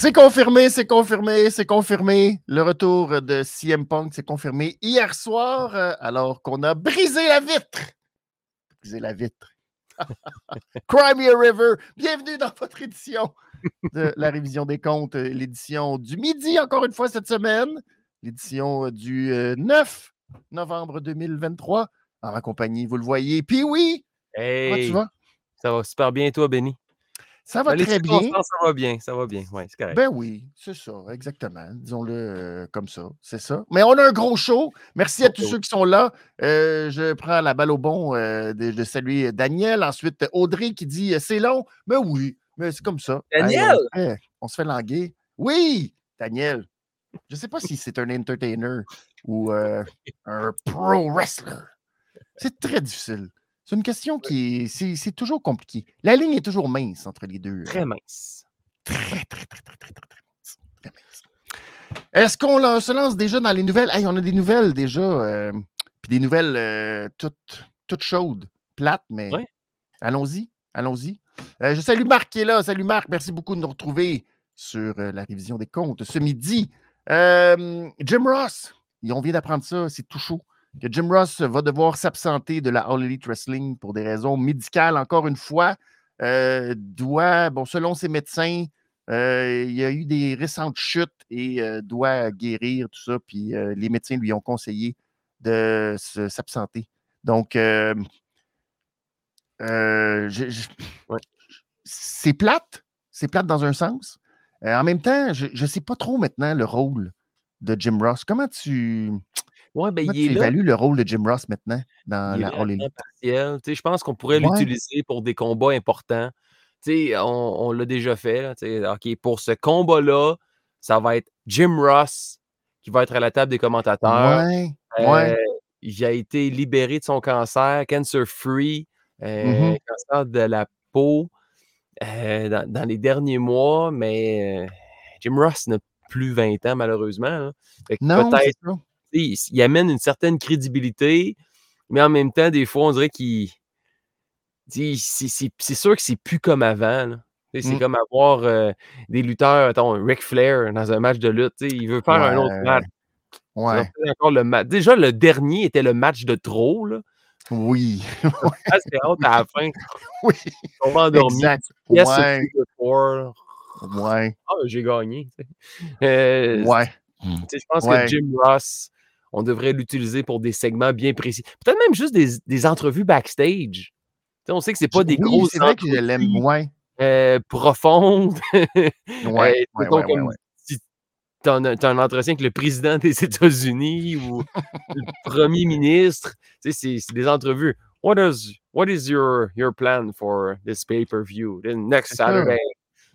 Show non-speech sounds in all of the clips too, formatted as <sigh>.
C'est confirmé, c'est confirmé, c'est confirmé. Le retour de CM Punk s'est confirmé hier soir, euh, alors qu'on a brisé la vitre. Brisé la vitre. <laughs> Crimea River, bienvenue dans votre édition de la révision des comptes, euh, l'édition du midi, encore une fois cette semaine, l'édition euh, du 9 novembre 2023, en compagnie, vous le voyez. Puis oui, hey, tu vas? Ça va super bien, toi, Benny? Ça va très bien. Ça va bien, ça va bien. Ouais, c'est correct. Ben oui, c'est ça, exactement. Disons-le euh, comme ça, c'est ça. Mais on a un gros show. Merci à tous ceux qui sont là. Euh, je prends la balle au bon euh, de, saluer Daniel. Ensuite, Audrey qui dit c'est long. Ben oui, mais c'est comme ça. Daniel! on, se fait languer. Oui, Daniel. Je ne sais pas si c'est un entertainer ou un pro wrestler. C'est très difficile. C'est une question qui est. C'est toujours compliqué. La ligne est toujours mince entre les deux. Très mince. Très, très, très, très, très, très, mince. Est-ce qu'on se lance déjà dans les nouvelles? Hey, on a des nouvelles déjà. Euh, puis des nouvelles euh, toutes, toutes chaudes, plates, mais allons-y. Allons-y. Euh, je salue Marc qui est là. Salut Marc. Merci beaucoup de nous retrouver sur la révision des comptes ce midi. Jim Ross, on vient d'apprendre ça, c'est tout chaud que Jim Ross va devoir s'absenter de la All Elite Wrestling pour des raisons médicales, encore une fois. Euh, doit, bon, selon ses médecins, euh, il y a eu des récentes chutes et euh, doit guérir, tout ça. Puis les médecins lui ont conseillé de s'absenter. Donc, c'est plate. C'est plate dans un sens. en même temps, je ne sais pas trop maintenant le rôle de Jim Ross. Comment tu. Ouais, ben, il est le rôle de Jim Ross maintenant dans la All Elite? Je pense qu'on pourrait l'utiliser pour des combats importants. on, on l'a déjà fait. Pour ce combat-là, ça va être Jim Ross qui va être à la table des commentateurs. Ouais, il a été libéré de son cancer, cancer free, euh, mmh cancer de la peau euh, dans, les derniers mois, mais euh, Jim Ross n'a plus 20 ans, malheureusement. Peut-être il, amène une certaine crédibilité, mais en même temps, des fois, on dirait qu'il. C'est sûr que c'est plus comme avant. C'est mmh. comme avoir euh, des lutteurs, attends, Ric Flair dans un match de lutte. Il veut faire un autre match. Ouais. le Déjà, le dernier était le match de trop. Là. Oui. C'est <laughs> hâte à la fin. Oui. On va endormir. Yes, ouais. ouais. Ah, j'ai gagné. Euh, ouais. Je pense que Jim Ross, on devrait l'utiliser pour des segments bien précis. Peut-être même juste des, entrevues backstage. on sait que c'est pas des oui, grosses c'est vrai que je l'aime moins. Euh, profondes. <laughs> ouais, si tu as, un entretien avec le président des <laughs> États-Unis ou le <laughs> premier ministre, c'est des entrevues. What is, what is your, your plan for this pay-per-view? Next Saturday,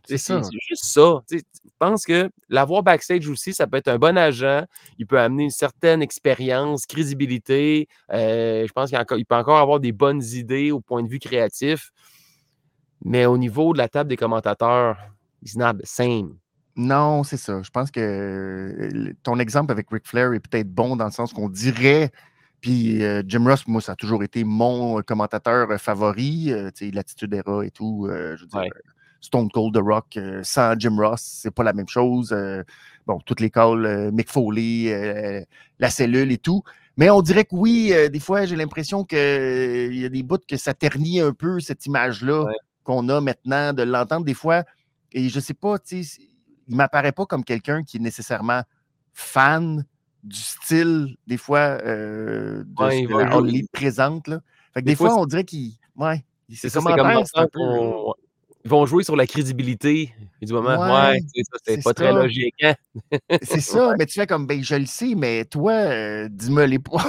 c'est juste ça. je pense que l'avoir backstage aussi, ça peut être un bon agent. Il peut amener une certaine expérience, crédibilité. Euh, je pense qu'il peut encore avoir des bonnes idées au point de vue créatif. Mais au niveau de la table des commentateurs, it's not the same. Non, c'est ça. Je pense que ton exemple avec Ric Flair est peut-être bon dans le sens qu'on dirait. Puis euh, Jim Ross, moi, ça a toujours été mon commentateur favori. Euh, L'attitude era et tout. je veux dire, Stone Cold The Rock euh, sans Jim Ross, c'est pas la même chose. Euh, bon, toutes les calls, euh, Mick Foley, la cellule et tout. Mais on dirait que oui, des fois, j'ai l'impression qu'il y a des bouts que ça ternit un peu cette image-là qu'on a maintenant, de l'entendre des fois. Et je sais pas, tu sais, il m'apparaît pas comme quelqu'un qui est nécessairement fan du style, des fois, de ce que la présente. Là. Fait que des, fois, on dirait qu'il. Ouais, c'est comme un peu ils vont jouer sur la crédibilité du moment. Ouais, c'est pas très logique. Hein? c'est ça, <laughs> mais tu fais comme, ben, je le sais, mais toi, euh, dis-moi les pas.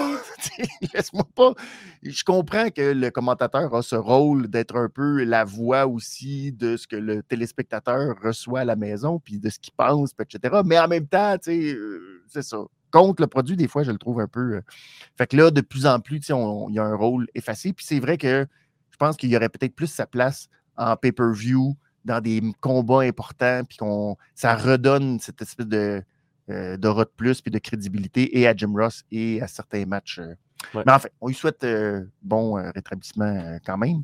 <laughs> Laisse-moi pas. Je comprends que le commentateur a ce rôle d'être un peu la voix aussi de ce que le téléspectateur reçoit à la maison, puis de ce qu'il pense, etc. Mais en même temps, tu sais, euh, c'est ça. Contre le produit, des fois, je le trouve un peu. Euh, fait que là, de plus en plus, il y a un rôle effacé. Puis c'est vrai que je pense qu'il y aurait peut-être plus sa place en pay-per-view, dans des combats importants, puis qu'on ça redonne cette espèce de euh, d'aura de plus puis de crédibilité et à Jim Ross et à certains matchs. Euh. Mais enfin, on lui souhaite euh, bon rétablissement quand même.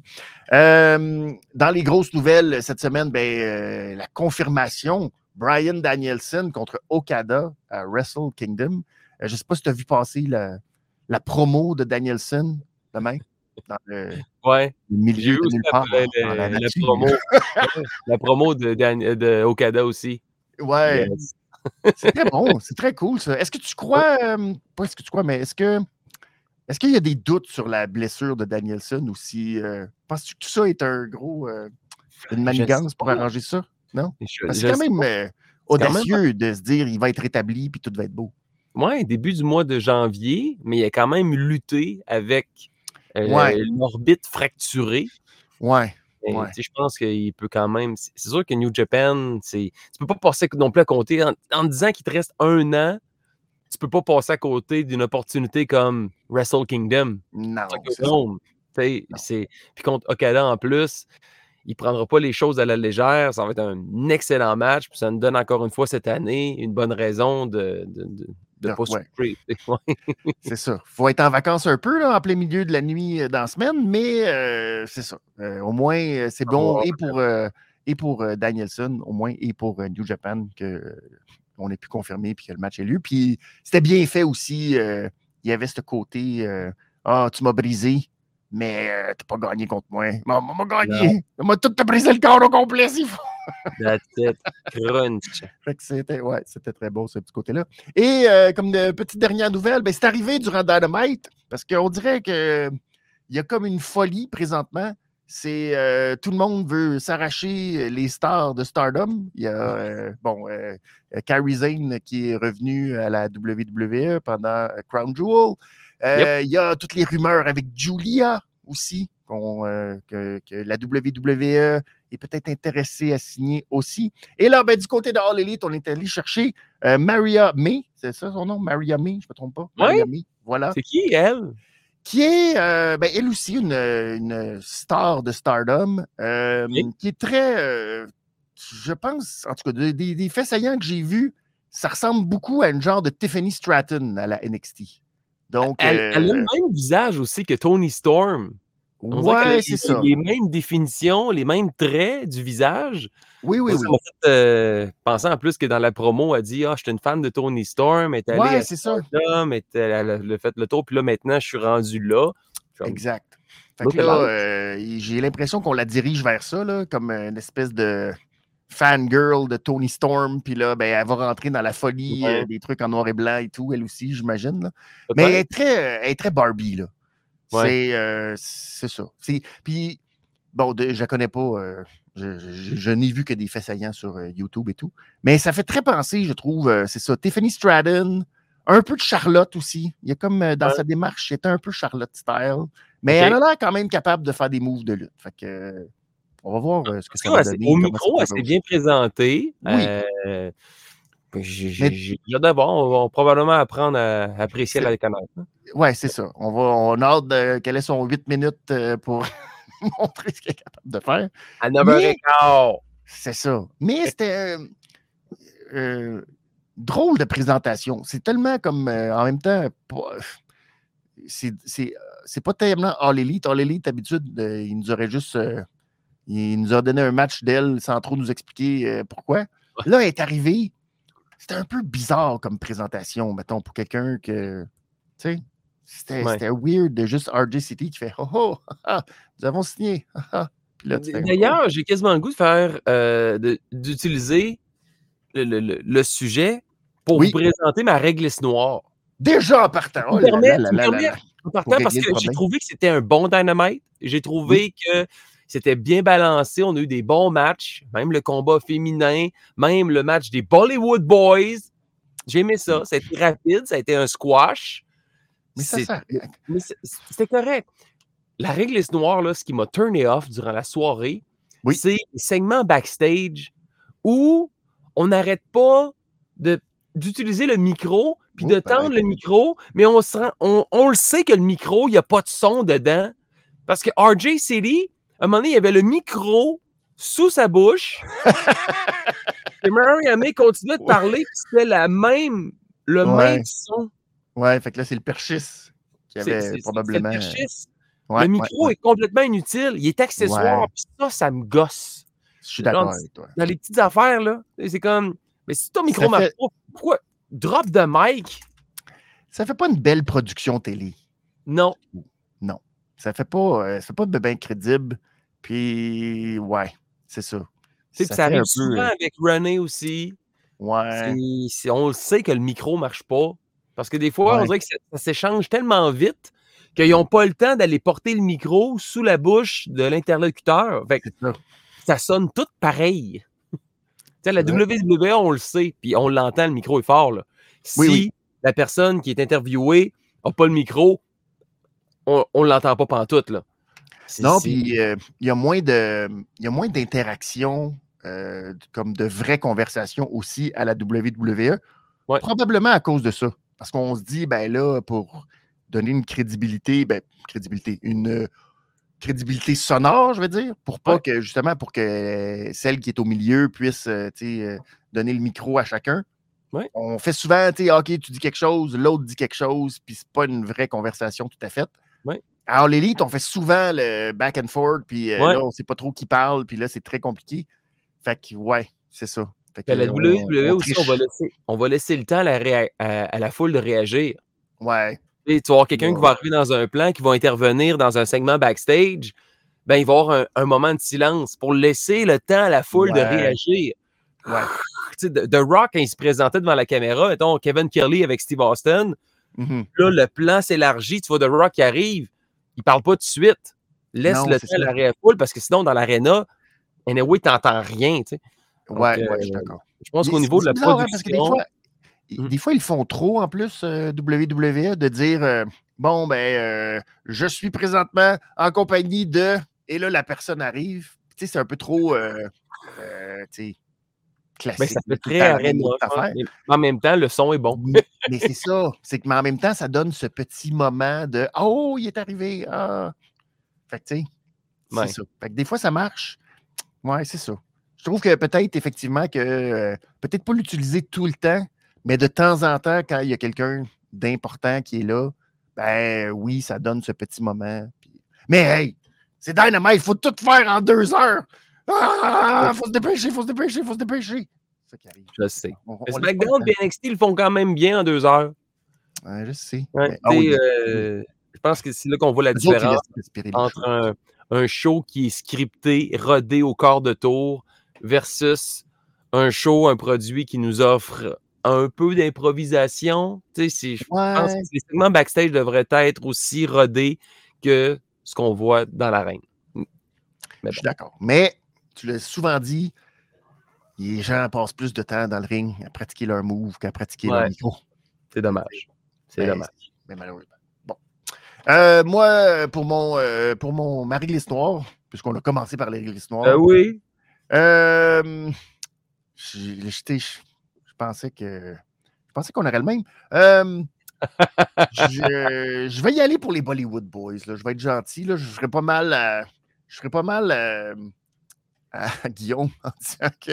dans les grosses nouvelles cette semaine, ben, la confirmation Brian Danielson contre Okada à Wrestle Kingdom. Euh, je ne sais pas si tu as vu passer la, la promo de Danielson demain dans le, Ouais. milieu de nulle la, part. la- dans la la nature. promo, la promo de, de Okada aussi. Ouais, Yes. c'est très bon, c'est très cool ça. Est-ce que tu crois, euh, pas est-ce que tu crois, mais est-ce que est-ce qu'il y a des doutes sur la blessure de Danielson ou si euh, penses-tu que tout ça est un gros euh, une manigance pour arranger ça? Non? C'est quand même audacieux de se dire il va être rétabli puis tout va être beau. Ouais, début du mois de janvier, mais il a quand même lutté avec Ouais. l'orbite fracturée. Ouais. Sais, Je pense qu'il peut quand même. C'est sûr que New Japan, c'est- tu peux pas passer non plus à compter. En, en disant qu'il te reste un an, tu peux pas passer à côté d'une opportunité comme Wrestle Kingdom. Non, Puis contre Okada en plus, il prendra pas les choses à la légère. Ça va être un excellent match. Puis ça nous donne encore une fois cette année une bonne raison de ne de, de, de pas ouais. souffrir. Ouais. <laughs> C'est ça. faut être en vacances un peu, là, en plein milieu de la nuit euh, dans la semaine, mais euh, c'est ça. Euh, au moins, c'est bon Ouais. et pour, euh, et pour Danielson, au moins, et pour New Japan, que euh, on ait pu confirmer puis que le match ait lieu. Puis c'était bien fait aussi. il y avait ce côté Ah, tu m'as brisé, mais t'as pas gagné contre moi. M'a m'a gagné. M'a tout brisé le corps au complet s'il faut. That's it. Crunch. C'était ouais, très beau ce petit côté-là. Et euh, comme de petite dernière nouvelle, ben, c'est arrivé durant Dynamite parce qu'on dirait que il y a comme une folie présentement. C'est euh, tout le monde veut s'arracher les stars de Stardom. Il y a euh, bon Kairi Zane qui est revenu à la WWE pendant Crown Jewel. Il y a toutes les rumeurs avec Julia aussi, euh, que la WWE est peut-être intéressée à signer aussi. Et là, ben, du côté de All Elite, on est allé chercher euh, Maria May, c'est ça son nom? Maria May, je ne me trompe pas. Maria May, voilà. C'est qui, elle? Qui est, euh, ben, elle aussi, une, une star de Stardom, euh, qui est très, je pense, en tout cas, des, faits saillants que j'ai vus, ça ressemble beaucoup à une genre de Tiffany Stratton à la NXT. Donc, Elle, elle a le même visage aussi que Tony Storm. On ouais, c'est les- ça. Les mêmes définitions, les mêmes traits du visage. Oui, oui, oui. M'a fait euh, penser en plus que dans la promo, elle dit Ah, je suis une fan de Tony Storm, elle est allée Ouais, à c'est ça. Elle a fait le tour, puis là maintenant je suis rendu là. Exact. Fait que là, euh, j'ai l'impression qu'on la dirige vers ça, là, comme une espèce de fangirl de Tony Storm. Puis là, ben, elle va rentrer dans la folie Ouais. euh, des trucs en noir et blanc et tout, elle aussi, j'imagine. là. Mais elle peut-être. est très, elle est très Barbie, là. Ouais. C'est euh, c'est ça. Puis, bon, de- je la connais pas. euh, je je- je n'ai vu que des faits saillants sur euh, YouTube et tout. Mais ça fait très penser, je trouve, c'est ça. Tiffany Stratton, un peu de Charlotte aussi. Il y a comme dans Ouais. sa démarche, c'est un peu Charlotte style. Mais elle a l'air quand même capable de faire des moves de lutte. Fait que, on va voir euh, ce que ça Ouais, va donner. au micro, elle s'est bien présentée. Oui. Euh, j'ai hâte de voir. On va probablement apprendre à apprécier la connaître. hein. Ouais, c'est ça. On, va, on a hâte de- qu'elle ait son 8 minutes euh, pour <laughs> montrer ce qu'elle est capable de faire. À 9h15. C'est ça. Mais c'était euh, euh, drôle de présentation. C'est tellement comme euh, en même temps. C'est pas tellement All Elite. All Elite, d'habitude, il nous aurait juste. il nous a donné un match d'elle sans trop nous expliquer pourquoi. Là, elle est arrivée. C'était un peu bizarre comme présentation, mettons, pour quelqu'un que. Tu sais, c'était Ouais. weird de juste RJ City qui fait Oh oh, <laughs> ah, nous avons signé. <laughs> ah, ah. Fais, Oh. D'ailleurs, j'ai quasiment le goût de faire euh, d'utiliser le, le- le- le sujet pour Oui. vous présenter ma réglisse noire. Déjà en partant. Oh là. En partant, parce que j'ai trouvé que c'était un bon dynamite. J'ai trouvé que c'était bien balancé. On a eu des bons matchs, même le combat féminin, même le match des Bollywood Boys. J'ai aimé ça. Ça a été rapide, ça a été un squash. Mais ça, C'était correct. La réglisse noire, là, ce qui m'a turné off durant la soirée, Oui. c'est les segments backstage où on n'arrête pas d'utiliser le micro puis Oh, de ben, tendre le micro, mais on, se rend- on, on le sait que le micro, il n'y a pas de son dedans. Parce que RJ City, un moment donné, il y avait le micro sous sa bouche. <laughs> et Mary May continuait de Ouais. parler, puis c'était la même, le Ouais. même son. Ouais, fait que là, c'est le perchis qui C'est- c'est- avait c'est- c'est probablement. le perchis. Ouais, le ouais, micro ouais. est complètement inutile. Il est accessoire. Ouais. Puis ça, ça me gosse. Je suis d'accord avec toi. Dans les petites affaires, là, c'est comme. Mais si ton micro marche fait- pas, pourquoi? Drop de mic? Ça fait pas une belle production télé. Non. Ça fait pas, euh, ça fait pas de bien crédible. Puis, ouais, c'est ça. Ça fait arrive peu, souvent euh, avec René aussi. Ouais. On le sait que le micro marche pas. Parce que des fois, on dirait que ça, ça s'échange tellement vite qu'ils n'ont pas le temps d'aller porter le micro sous la bouche de l'interlocuteur. Fait que C'est ça. ça sonne tout pareil. <laughs> La. WWE, on le sait, puis on l'entend, le micro est fort. là. Si Oui, oui. la personne qui est interviewée n'a pas le micro, on ne l'entend pas pantoute. Là. Non, puis euh, il y a moins de, il y a moins d'interaction, euh, comme de vraies conversations aussi à la WWE. Ouais. Probablement à cause de ça. Parce qu'on se dit, ben là, pour donner une crédibilité, ben, crédibilité, une euh, crédibilité sonore, je veux dire, pour pas Ouais. que, justement, pour que celle qui est au milieu puisse, euh, euh, donner le micro à chacun. Ouais. On fait souvent, tu sais, OK, tu dis quelque chose, l'autre dit quelque chose, puis c'est pas une vraie conversation tout à fait. Ouais. Alors, l'élite, on fait souvent le back and forth, puis euh, Ouais. là, on sait pas trop qui parle, puis là, c'est très compliqué. Fait que, ouais, c'est ça. Fait la que, on- WWE on aussi, on va, laisser, on va laisser le temps à la, réa- à- à la foule de réagir. Ouais, Tu sais, tu vas avoir quelqu'un qui va arriver dans un plan, qui va intervenir dans un segment backstage. Ben, il va y avoir un, un moment de silence pour laisser le temps à la foule de réagir. ouais. <sighs> The The Rock, quand il se présentait devant la caméra, mettons Kevin Kelly avec Steve Austin, Mhm. là, le plan s'élargit, tu vois The Rock qui arrive, il parle pas tout de suite. Laisse Non, le temps à ça. la réa- foule parce que sinon, dans l'aréna, anyway, t'entends rien. tu sais. Ouais, Donc, ouais, euh, je suis d'accord. Je pense qu'au niveau de la bizarre, hein, production... parce que des fois, i- des fois, ils font trop en plus, euh, WWE, de dire euh, bon, ben, euh, je suis présentement en compagnie de. Et là, la personne arrive. Tu sais, c'est un peu trop. euh, euh, tu sais, classique. ben, ça là, fait tout le très affaire. mais En même temps, le son est bon. Mais, mais c'est ça. C'est que, mais en même temps, ça donne ce petit moment de Oh, il est arrivé. Ah. Fait que, tu sais, c'est Ouais. ça. Fait que des fois, ça marche. Ouais, c'est ça. Je trouve que peut-être, effectivement, que euh, peut-être pas l'utiliser tout le temps, mais de temps en temps, quand il y a quelqu'un d'important qui est là, ben oui, ça donne ce petit moment. puis- Mais hey, c'est Dynamite, il faut tout faire en deux heures. Ah, faut se dépêcher, faut se dépêcher, faut se dépêcher. C'est ça qui arrive. Je sais. On- on SmackDown et NXT le font quand même bien en deux heures. Ouais, je sais. Ouais, mais- ah euh, je pense que c'est là qu'on voit la ils différence entre un, un show qui est scripté, rodé au quart de tour, versus un show, un produit qui nous offre un peu d'improvisation. Tu sais, c'est- je pense que les segments backstage devraient être aussi rodés que ce qu'on voit dans l'arène. Je suis d'accord. Mais tu l'as souvent dit, les gens passent plus de temps dans le ring à pratiquer leur move qu'à pratiquer leur Ouais. micro. C'est dommage. C'est Ben, dommage. Mais malheureusement. Bon. Euh, moi, pour mon, euh, pour mon ma réglisse noire, puisqu'on a commencé par les réglisses noires, Euh, oui. euh, je, pensais que je pensais qu'on aurait le même. Euh, je, je vais y aller pour les Bollywood Boys. là. Je vais être gentil. Là. Je ferai pas mal à, je ferai pas mal à, à <laughs> Guillaume en disant que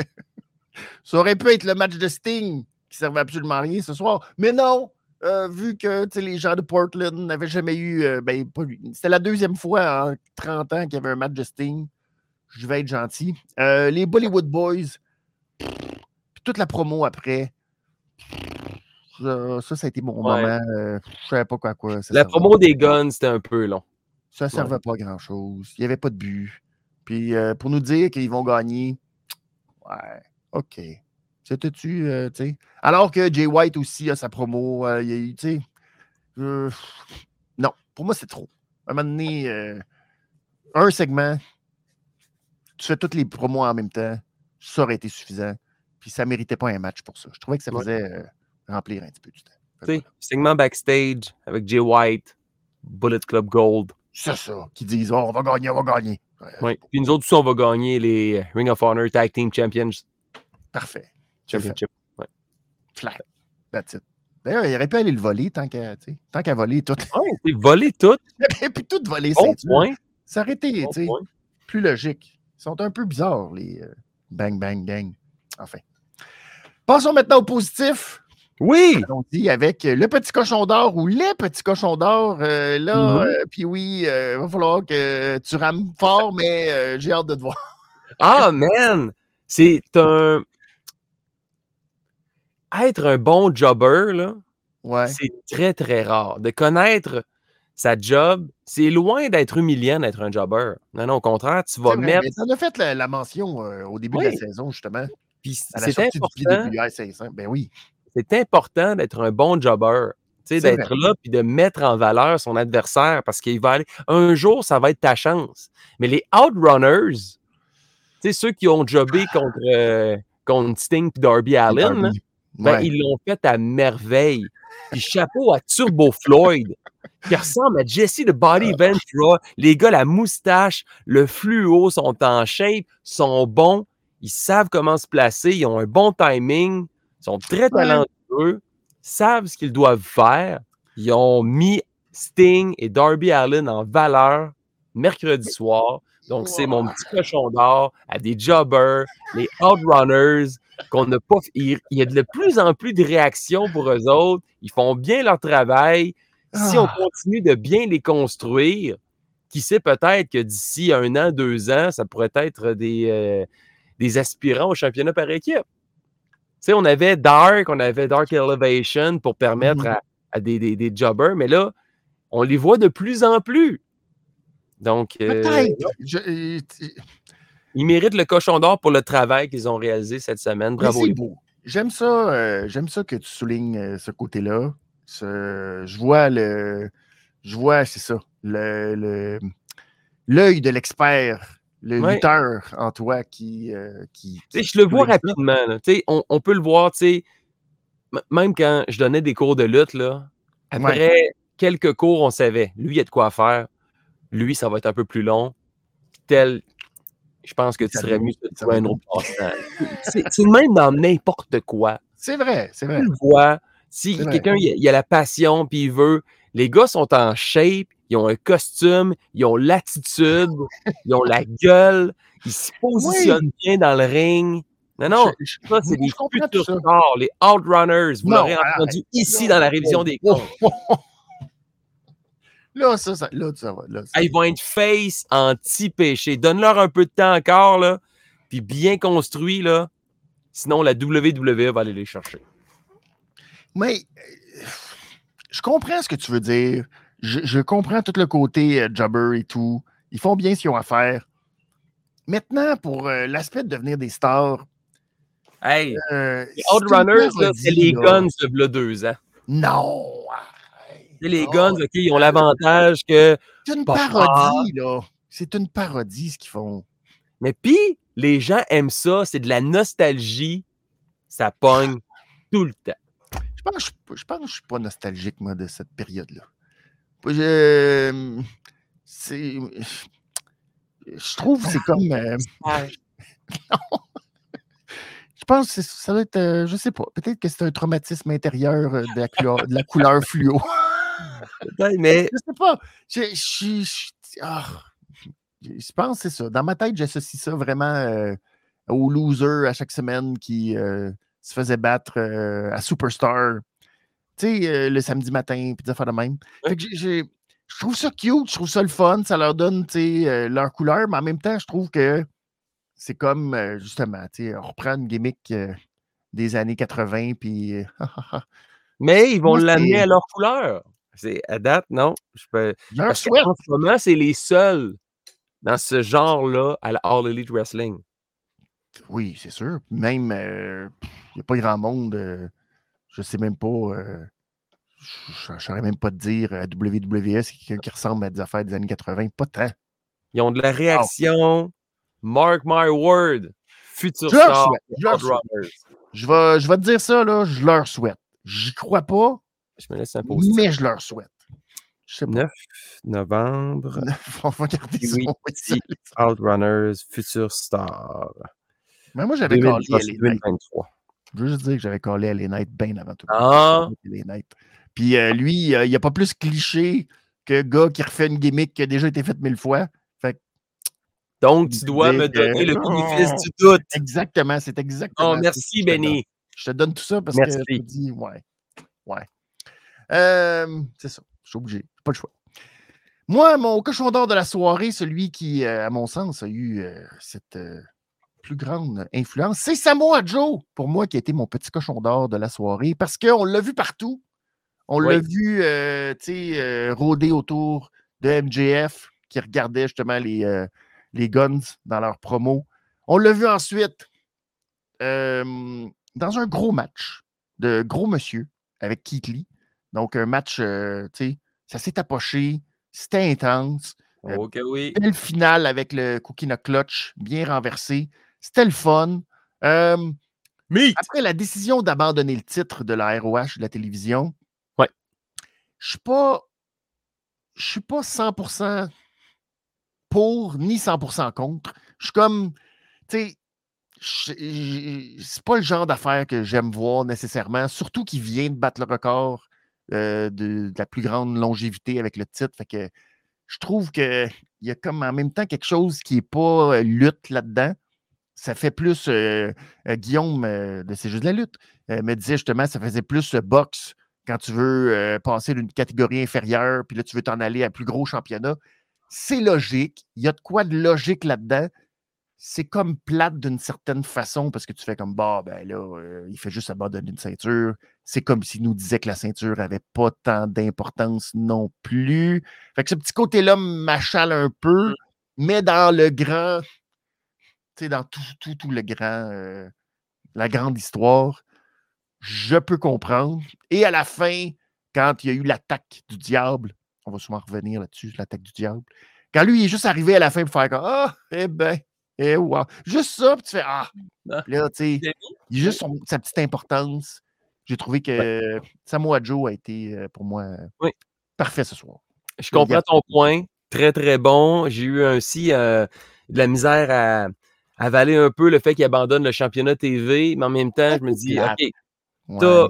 ça aurait pu être le match de Sting qui servait absolument à rien ce soir. Mais non, euh, vu que les gens de Portland n'avaient jamais eu. euh, ben, C'était la deuxième fois en 30 ans qu'il y avait un match de Sting. Je vais être gentil. Euh, les Bollywood Boys, puis toute la promo après. Ça, ça, ça a été mon Ouais. moment. je savais pas quoi quoi. ça La promo des guns, c'était un peu long. Ça ne servait pas à grand-chose. Il n'y avait pas de but. Puis euh, pour nous dire qu'ils vont gagner, ouais, OK. C'était-tu, euh, tu sais? Alors que Jay White aussi a sa promo. euh, il y a eu, tu sais. non, pour moi, c'est trop. À un moment donné, un segment, tu fais toutes les promos en même temps, ça aurait été suffisant. Puis ça ne méritait pas un match pour ça. Je trouvais que ça faisait remplir un petit peu du temps. Voilà. segment backstage avec Jay White, Bullet Club Gold. C'est ça. Qui disent, oh, on va gagner, on va gagner. Ouais, Oui. Puis nous autres on va gagner les Ring of Honor Tag Team Champions Parfait. C'est fait. Championship. Ouais. Flat. That's it. D'ailleurs, il aurait pu aller le voler tant qu'à tant qu'à voler tout. C'est volé tout. <laughs> Et puis tout voler Bon ceinture. point. Ça aurait été Bon tu sais, plus logique. Ils sont un peu bizarres, les euh, bang, bang, gang. Enfin. Passons maintenant au positif. Oui! On dit avec euh, le petit cochon d'or ou les petits cochons d'or. euh, là, Mhm. euh, puis oui, il va falloir que tu rames fort, mais euh, j'ai hâte de te voir. <laughs> Ah, man! C'est un. être un bon jobber, là, Ouais. c'est très, très rare. De connaître sa job, c'est loin d'être humiliant d'être un jobber. Non, non, au contraire, tu vas vrai, mettre. t'en as fait la, la mention euh, au début de la saison, justement, Puis c'est important, US 500. Ben oui. C'est important d'être un bon jobber. D'être là puis de mettre en valeur son adversaire parce qu'il va aller. Un jour, ça va être ta chance. Mais les Outrunners, ceux qui ont jobé contre, euh, contre Sting et Darby Darby. Ben, Ouais. ils l'ont fait à merveille. Puis chapeau à Turbo Floyd, qui ressemble à Jesse de Body Ventura. Les gars, la moustache, le fluo sont en shape, sont bons. Ils savent comment se placer, ils ont un bon timing, sont très talentueux, savent ce qu'ils doivent faire. Ils ont mis Sting et Darby Allin en valeur mercredi soir. Donc, c'est mon petit cochon d'or à des jobbers, les Outrunners, qu'on n'a pas. Il il y a de plus en plus de réactions pour eux autres. Ils font bien leur travail. Si on Ah. continue de bien les construire, qui sait peut-être que d'ici un an, deux ans, ça pourrait être des, euh, des aspirants au championnat par équipe. Tu sais, on avait Dark, on avait Dark Elevation pour permettre Mhm. à, à des, des, des jobbers, mais là, on les voit de plus en plus. Donc, euh, Peut-être. Je- t- ils méritent le cochon d'or pour le travail qu'ils ont réalisé cette semaine. Bravo. c'est les beau. J'aime ça, euh, j'aime ça que tu soulignes euh, ce côté-là. Je vois le. Je vois, c'est ça. Le, le- l'œil de l'expert, le Ouais. lutteur en toi qui. euh, qui, Tu sais, qui je le vois rapidement. là. Tu On, on peut le voir, tu même quand je donnais des cours de lutte, là, après quelques cours, on savait, lui, il y a de quoi faire. Lui, ça va être un peu plus long. Tel, je pense que tu serais mieux trouver va un autre. C'est le même dans n'importe quoi. C'est vrai, c'est vrai. Tu le vois. Si quelqu'un il a la passion puis il veut, les gars sont en shape, ils ont un costume, ils ont l'attitude, ils ont la gueule, ils se positionnent bien dans le ring. Non, non, Je- je- ça, c'est des futurs stars, les Outrunners. Vous l'aurez arrête. entendu ici Non, dans la révision des oh, comptes. oh, oh. Là, ça, ça, là, ça va. Là, ça- Ah, Ils vont être face anti-péché. Donne-leur un peu de temps encore, là, puis bien construit, là. Sinon, la WWE va aller les chercher. Mais euh, je comprends ce que tu veux dire. Je, je comprends tout le côté euh, jobber et tout. Ils font bien ce qu'ils ont à faire. Maintenant, pour euh, l'aspect de devenir des stars, Hey, euh, les c'est Outrunners, c'est les guns de là, deux ans. Non! sais, Les Non, guns, OK, ils ont l'avantage que. C'est une parodie, là. C'est une parodie, ce qu'ils font. Mais puis, les gens aiment ça, c'est de la nostalgie. Ça pogne tout le temps. Je pense, que je, je pense que je suis pas nostalgique, moi, de cette période-là. Je, je trouve que c'est comme. euh, <laughs> je pense que ça doit être. euh, je sais pas. Peut-être que c'est un traumatisme intérieur euh, de la couleur, de la couleur fluo. Mais <laughs> Je sais pas. Je, je- je- ah, je pense que c'est ça. Dans ma tête, j'associe ça vraiment euh, au loser à chaque semaine qui euh, se faisait battre euh, à Superstar. Tu sais, euh, le samedi matin, puis des affaires de même. Fait que j'ai- je trouve ça cute, je trouve ça le fun, ça leur donne tu sais, euh, leur couleur, mais en même temps, je trouve que c'est comme, euh, justement, tu sais, on reprend une gimmick des années 80, puis. <laughs> Mais ils vont Moi, l'amener à leur couleur. C'est à date, non? Je peux... leur qu'en ce moment, c'est les seuls dans ce genre-là à la All Elite Wrestling. Oui, c'est sûr. Même, il n'y a pas grand monde. Euh, je sais même pas. euh, je ne saurais même pas te dire à WWE, c'est quelqu'un qui ressemble à des affaires des années 80. Pas tant. Ils ont de la réaction. Mark my word. Futur Je star. leur souhaite. Je vais, je vais te dire ça, là. Je leur souhaite. J'y crois pas, Je me laisse un mais je leur souhaite. Je sais pas. 9 novembre. On va garder ça. Oui, sérieux. Outrunners, futur star. Mais moi, j'avais collé à 2023, les Knights. 2023. Je veux juste dire que j'avais collé à les Knights bien avant tout. Ah. Les Knights. Puis euh, lui, euh, il n'y a pas plus cliché que gars qui refait une gimmick qui a déjà été faite mille fois. Donc, tu dois me que- donner le bénéfice Oh. du doute. Exactement, c'est exactement. Oh, merci, que. Benny. Je te donne tout ça parce Merci. que je te dis, ouais. Ouais. Euh, c'est ça. Je suis obligé. Pas le choix. Moi, mon cochon d'or de la soirée, celui qui, euh, à mon sens, a eu euh, cette. Plus grande influence, c'est Samoa Joe, pour moi, qui a été mon petit cochon d'or de la soirée, parce qu'on l'a vu partout. On l'a vu euh, euh, rôder autour de MJF, qui regardait justement les, euh, les Guns dans leur promo. On l'a vu ensuite dans un gros match de gros monsieur avec Keith Lee. Donc, un match, tu sais, ça s'est approché, c'était intense. Ok, oui. Belle finale avec le Cookie Clutch, bien renversé. C'était le fun. après la décision d'abandonner le titre de la ROH de la télévision, ouais. je suis pas. Je suis pas 100% pour ni 100% contre. Je suis comme. Tu sais, c'est pas le genre d'affaire que j'aime voir nécessairement, surtout qu'il vient de battre le record euh, de, de, la plus grande longévité avec le titre. Fait que je trouve qu'il y a comme en même temps quelque chose qui n'est pas euh, lutte là-dedans. Ça fait plus, euh, euh, Guillaume de C'est juste de la lutte me disait justement, ça faisait plus boxe quand tu veux passer d'une catégorie inférieure, puis là, tu veux t'en aller à plus gros championnat. C'est logique. Il y a de quoi de logique là-dedans c'est comme plate d'une certaine façon parce que tu fais comme bah ben là, euh, il fait juste abandonner une ceinture. C'est comme s'il nous disait que la ceinture n'avait pas tant d'importance non plus. Fait que ce petit côté-là m'achale un peu, mmh. mais dans le grand, dans tout, tout, tout le grand, euh, la grande histoire, je peux comprendre. Et à la fin, quand il y a eu l'attaque du diable, on va souvent revenir là-dessus, l'attaque du diable. Quand lui, il est juste arrivé à la fin pour faire comme Ah, eh ben, et eh, wow. Juste ça, puis tu fais Ah! Ah! Là, tu sais, il a juste sa petite importance. J'ai trouvé que Samoa Joe a été euh, pour moi parfait ce soir. Je comprends ton point. Très, très bon. J'ai eu aussi euh, de la misère à, avaler un peu le fait qu'il abandonne le championnat TV, mais en même temps, je me dis OK,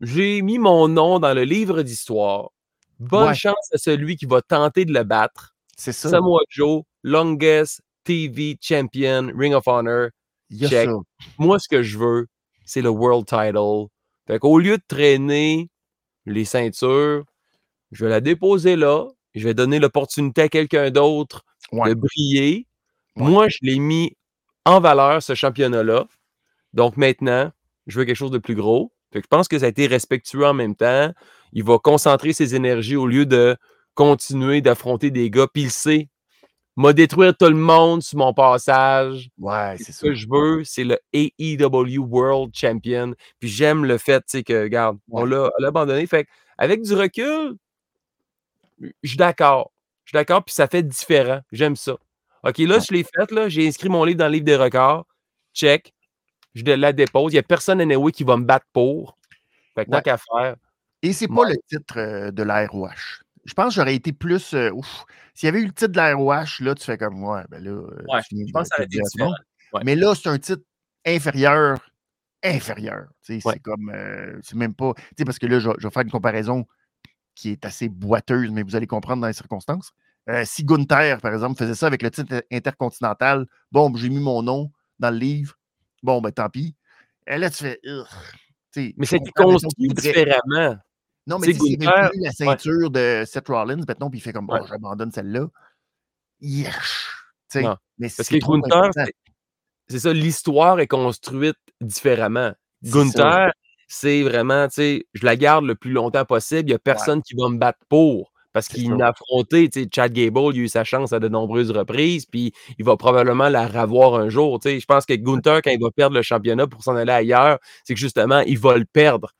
j'ai mis mon nom dans le livre d'histoire. Bonne chance à celui qui va tenter de le battre. C'est ça. Samoa Joe, longest TV Champion, Ring of Honor. check. Moi, ce que je veux, c'est le World Title. Fait qu'au lieu de traîner les ceintures, je vais la déposer là. Je vais donner l'opportunité à quelqu'un d'autre de briller. Moi, je l'ai mis en valeur, ce championnat-là. Donc maintenant, je veux quelque chose de plus gros. Fait que je pense que ça a été respectueux en même temps. Il va concentrer ses énergies au lieu de continuer d'affronter des gars. Puis il sait m'a détruire tout le monde sur mon passage. Ouais, c'est Ce que je veux, c'est le AEW World Champion. Puis j'aime le fait, tu sais, que, regarde, on l'a abandonné. Fait avec du recul, je suis d'accord. Je suis d'accord, puis ça fait différent. J'aime ça. OK, là, je l'ai fait, là. J'ai inscrit mon livre dans le livre des records. Check. Je la dépose. Il n'y a personne anyway qui va me battre pour. Fait que tant qu'à faire. Et c'est pas le titre euh, de la ROH je pense que j'aurais été plus. Euh, s'il y avait eu le titre de la ROH, là, tu fais comme moi. Ben là, euh, je pense que ça aurait été différent. Mais là, c'est un titre inférieur. Inférieur. C'est comme. Euh, c'est même pas. Parce que là, je, vais faire une comparaison qui est assez boiteuse, mais vous allez comprendre dans les circonstances. Si Gunther, par exemple, faisait ça avec le titre intercontinental, bon, j'ai mis mon nom dans le livre, bon, ben tant pis. Et là, tu fais. mais c'était construit différemment. Non, mais avait plus la ceinture de Seth Rollins, maintenant, puis il fait comme, bon, j'abandonne celle-là. Mais Parce que Gunther, c'est ça, l'histoire est construite différemment. Gunther, c'est vraiment, tu sais, je la garde le plus longtemps possible. Il n'y a personne qui va me battre pour. Parce qu'il a affronté, Chad Gable, il a eu sa chance à de nombreuses reprises, puis il va probablement la revoir un jour. Je pense que Gunther, quand il va perdre le championnat pour s'en aller ailleurs, c'est que justement, il va le perdre.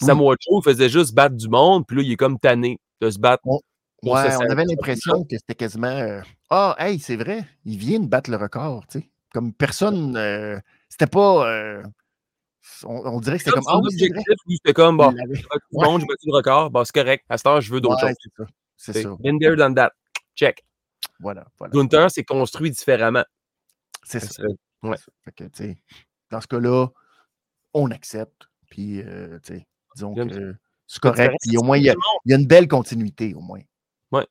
Samoa Joe faisait juste battre du monde, puis là, il est comme tanné de se battre. ouais, on avait l'impression que c'était quasiment euh, Ah, hey, c'est vrai, il vient de battre le record, tu sais. Comme personne, euh, c'était pas. Euh, on, dirait que c'était comme. Ah, oui, c'était comme, bon, bah, tout le monde, j'ai battu le record, bah, c'est correct. À ce temps, je veux d'autres choses. C'est ça. Been there, done that. Check. Voilà. voilà. Gunther s'est construit différemment. C'est ça. Ouais. Fait que, tu sais, dans ce cas-là, on accepte. Puis, tu sais, Disons que c'est correct. Puis au moins, il y, a, une belle continuité, au moins. Ouais.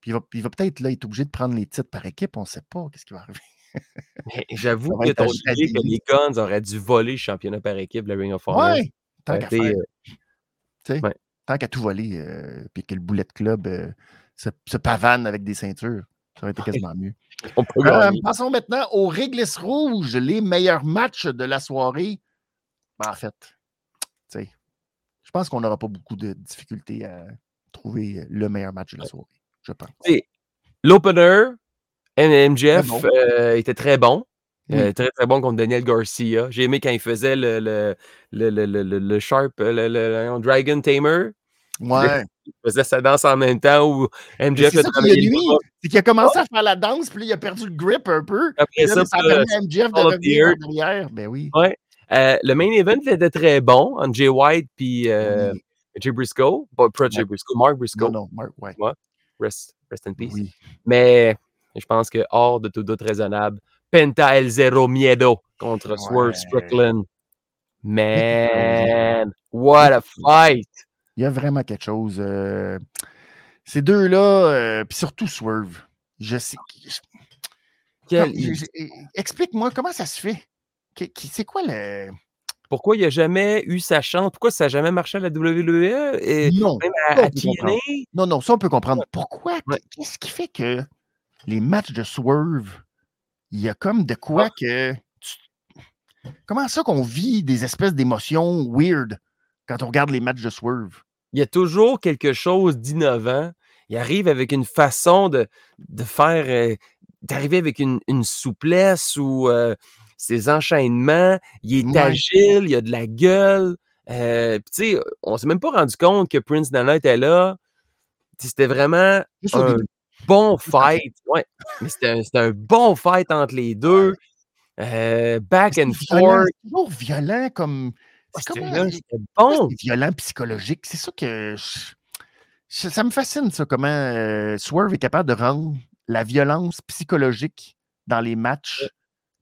Puis il va, peut-être là, être obligé de prendre les titres par équipe. On ne sait pas qu'est-ce qui va arriver. <laughs> J'avoue que ton idée que les Guns auraient dû voler le championnat par équipe, le Ring of Honor. Tant qu'à faire. Euh, tant qu'à tout voler, euh, puis que le Bullet Club euh, se, pavane avec des ceintures. Ça aurait été quasiment mieux. <laughs> Passons maintenant aux réglisses rouges, les meilleurs matchs de la soirée. Ben, en fait, je pense qu'on n'aura pas beaucoup de difficultés à trouver le meilleur match de la soirée. Je pense. L'opener, MJF, bon. euh, était très bon. Euh, très, très bon contre Daniel Garcia. J'ai aimé quand il faisait le, le, le, le, le, le- le Sharp, euh, le, le- le Dragon Tamer. Ouais. Il faisait sa danse en même temps où MJF C'est le. C'est qu'il a commencé à faire la danse, puis là, il a perdu le grip un peu. Après là, ça, ça à MJF de revenir Earth. en arrière. Ben oui. Euh, le main event était très bon entre Jay White puis euh, Oui. Jay Briscoe. Pas, Jay Ouais. Briscoe, Mark Briscoe. Non, non, Mark, ouais. Rest, rest in peace. Oui. Mais je pense que hors de tout doute raisonnable, Penta El Zero Miedo contre Swerve. Strickland. Man, what a fight! Il y a vraiment quelque chose. euh, Ces deux-là, euh, puis surtout Swerve. Je sais. Quel- Explique-moi comment ça se fait. C'est quoi le. Pourquoi il n'a jamais eu sa chance? Pourquoi ça n'a jamais marché à la WWE? Et Non, même à, non, non, ça on peut comprendre. Pourquoi? Qu'est-ce qui fait que les matchs de Swerve, il y a comme de quoi Ah. que. tu- Comment ça qu'on vit des espèces d'émotions weird quand on regarde les matchs de Swerve? il y a toujours quelque chose d'innovant. Il arrive avec une façon de, de faire, euh, d'arriver avec une, une souplesse ou euh, ses enchaînements. Il est Ouais. agile, il a de la gueule. Euh, puis tu sais, on s'est même pas rendu compte que Prince Nana était là. C'était vraiment un. Bon <laughs> fight. Ouais. Mais c'était un, bon fight entre les deux. Euh, back C'est and forth. c'est toujours violent comme. C'est c'était Pourquoi bon. c'est violent psychologique. C'est ça que. je- je- ça me fascine, ça, comment euh, Swerve est capable de rendre la violence psychologique dans les matchs.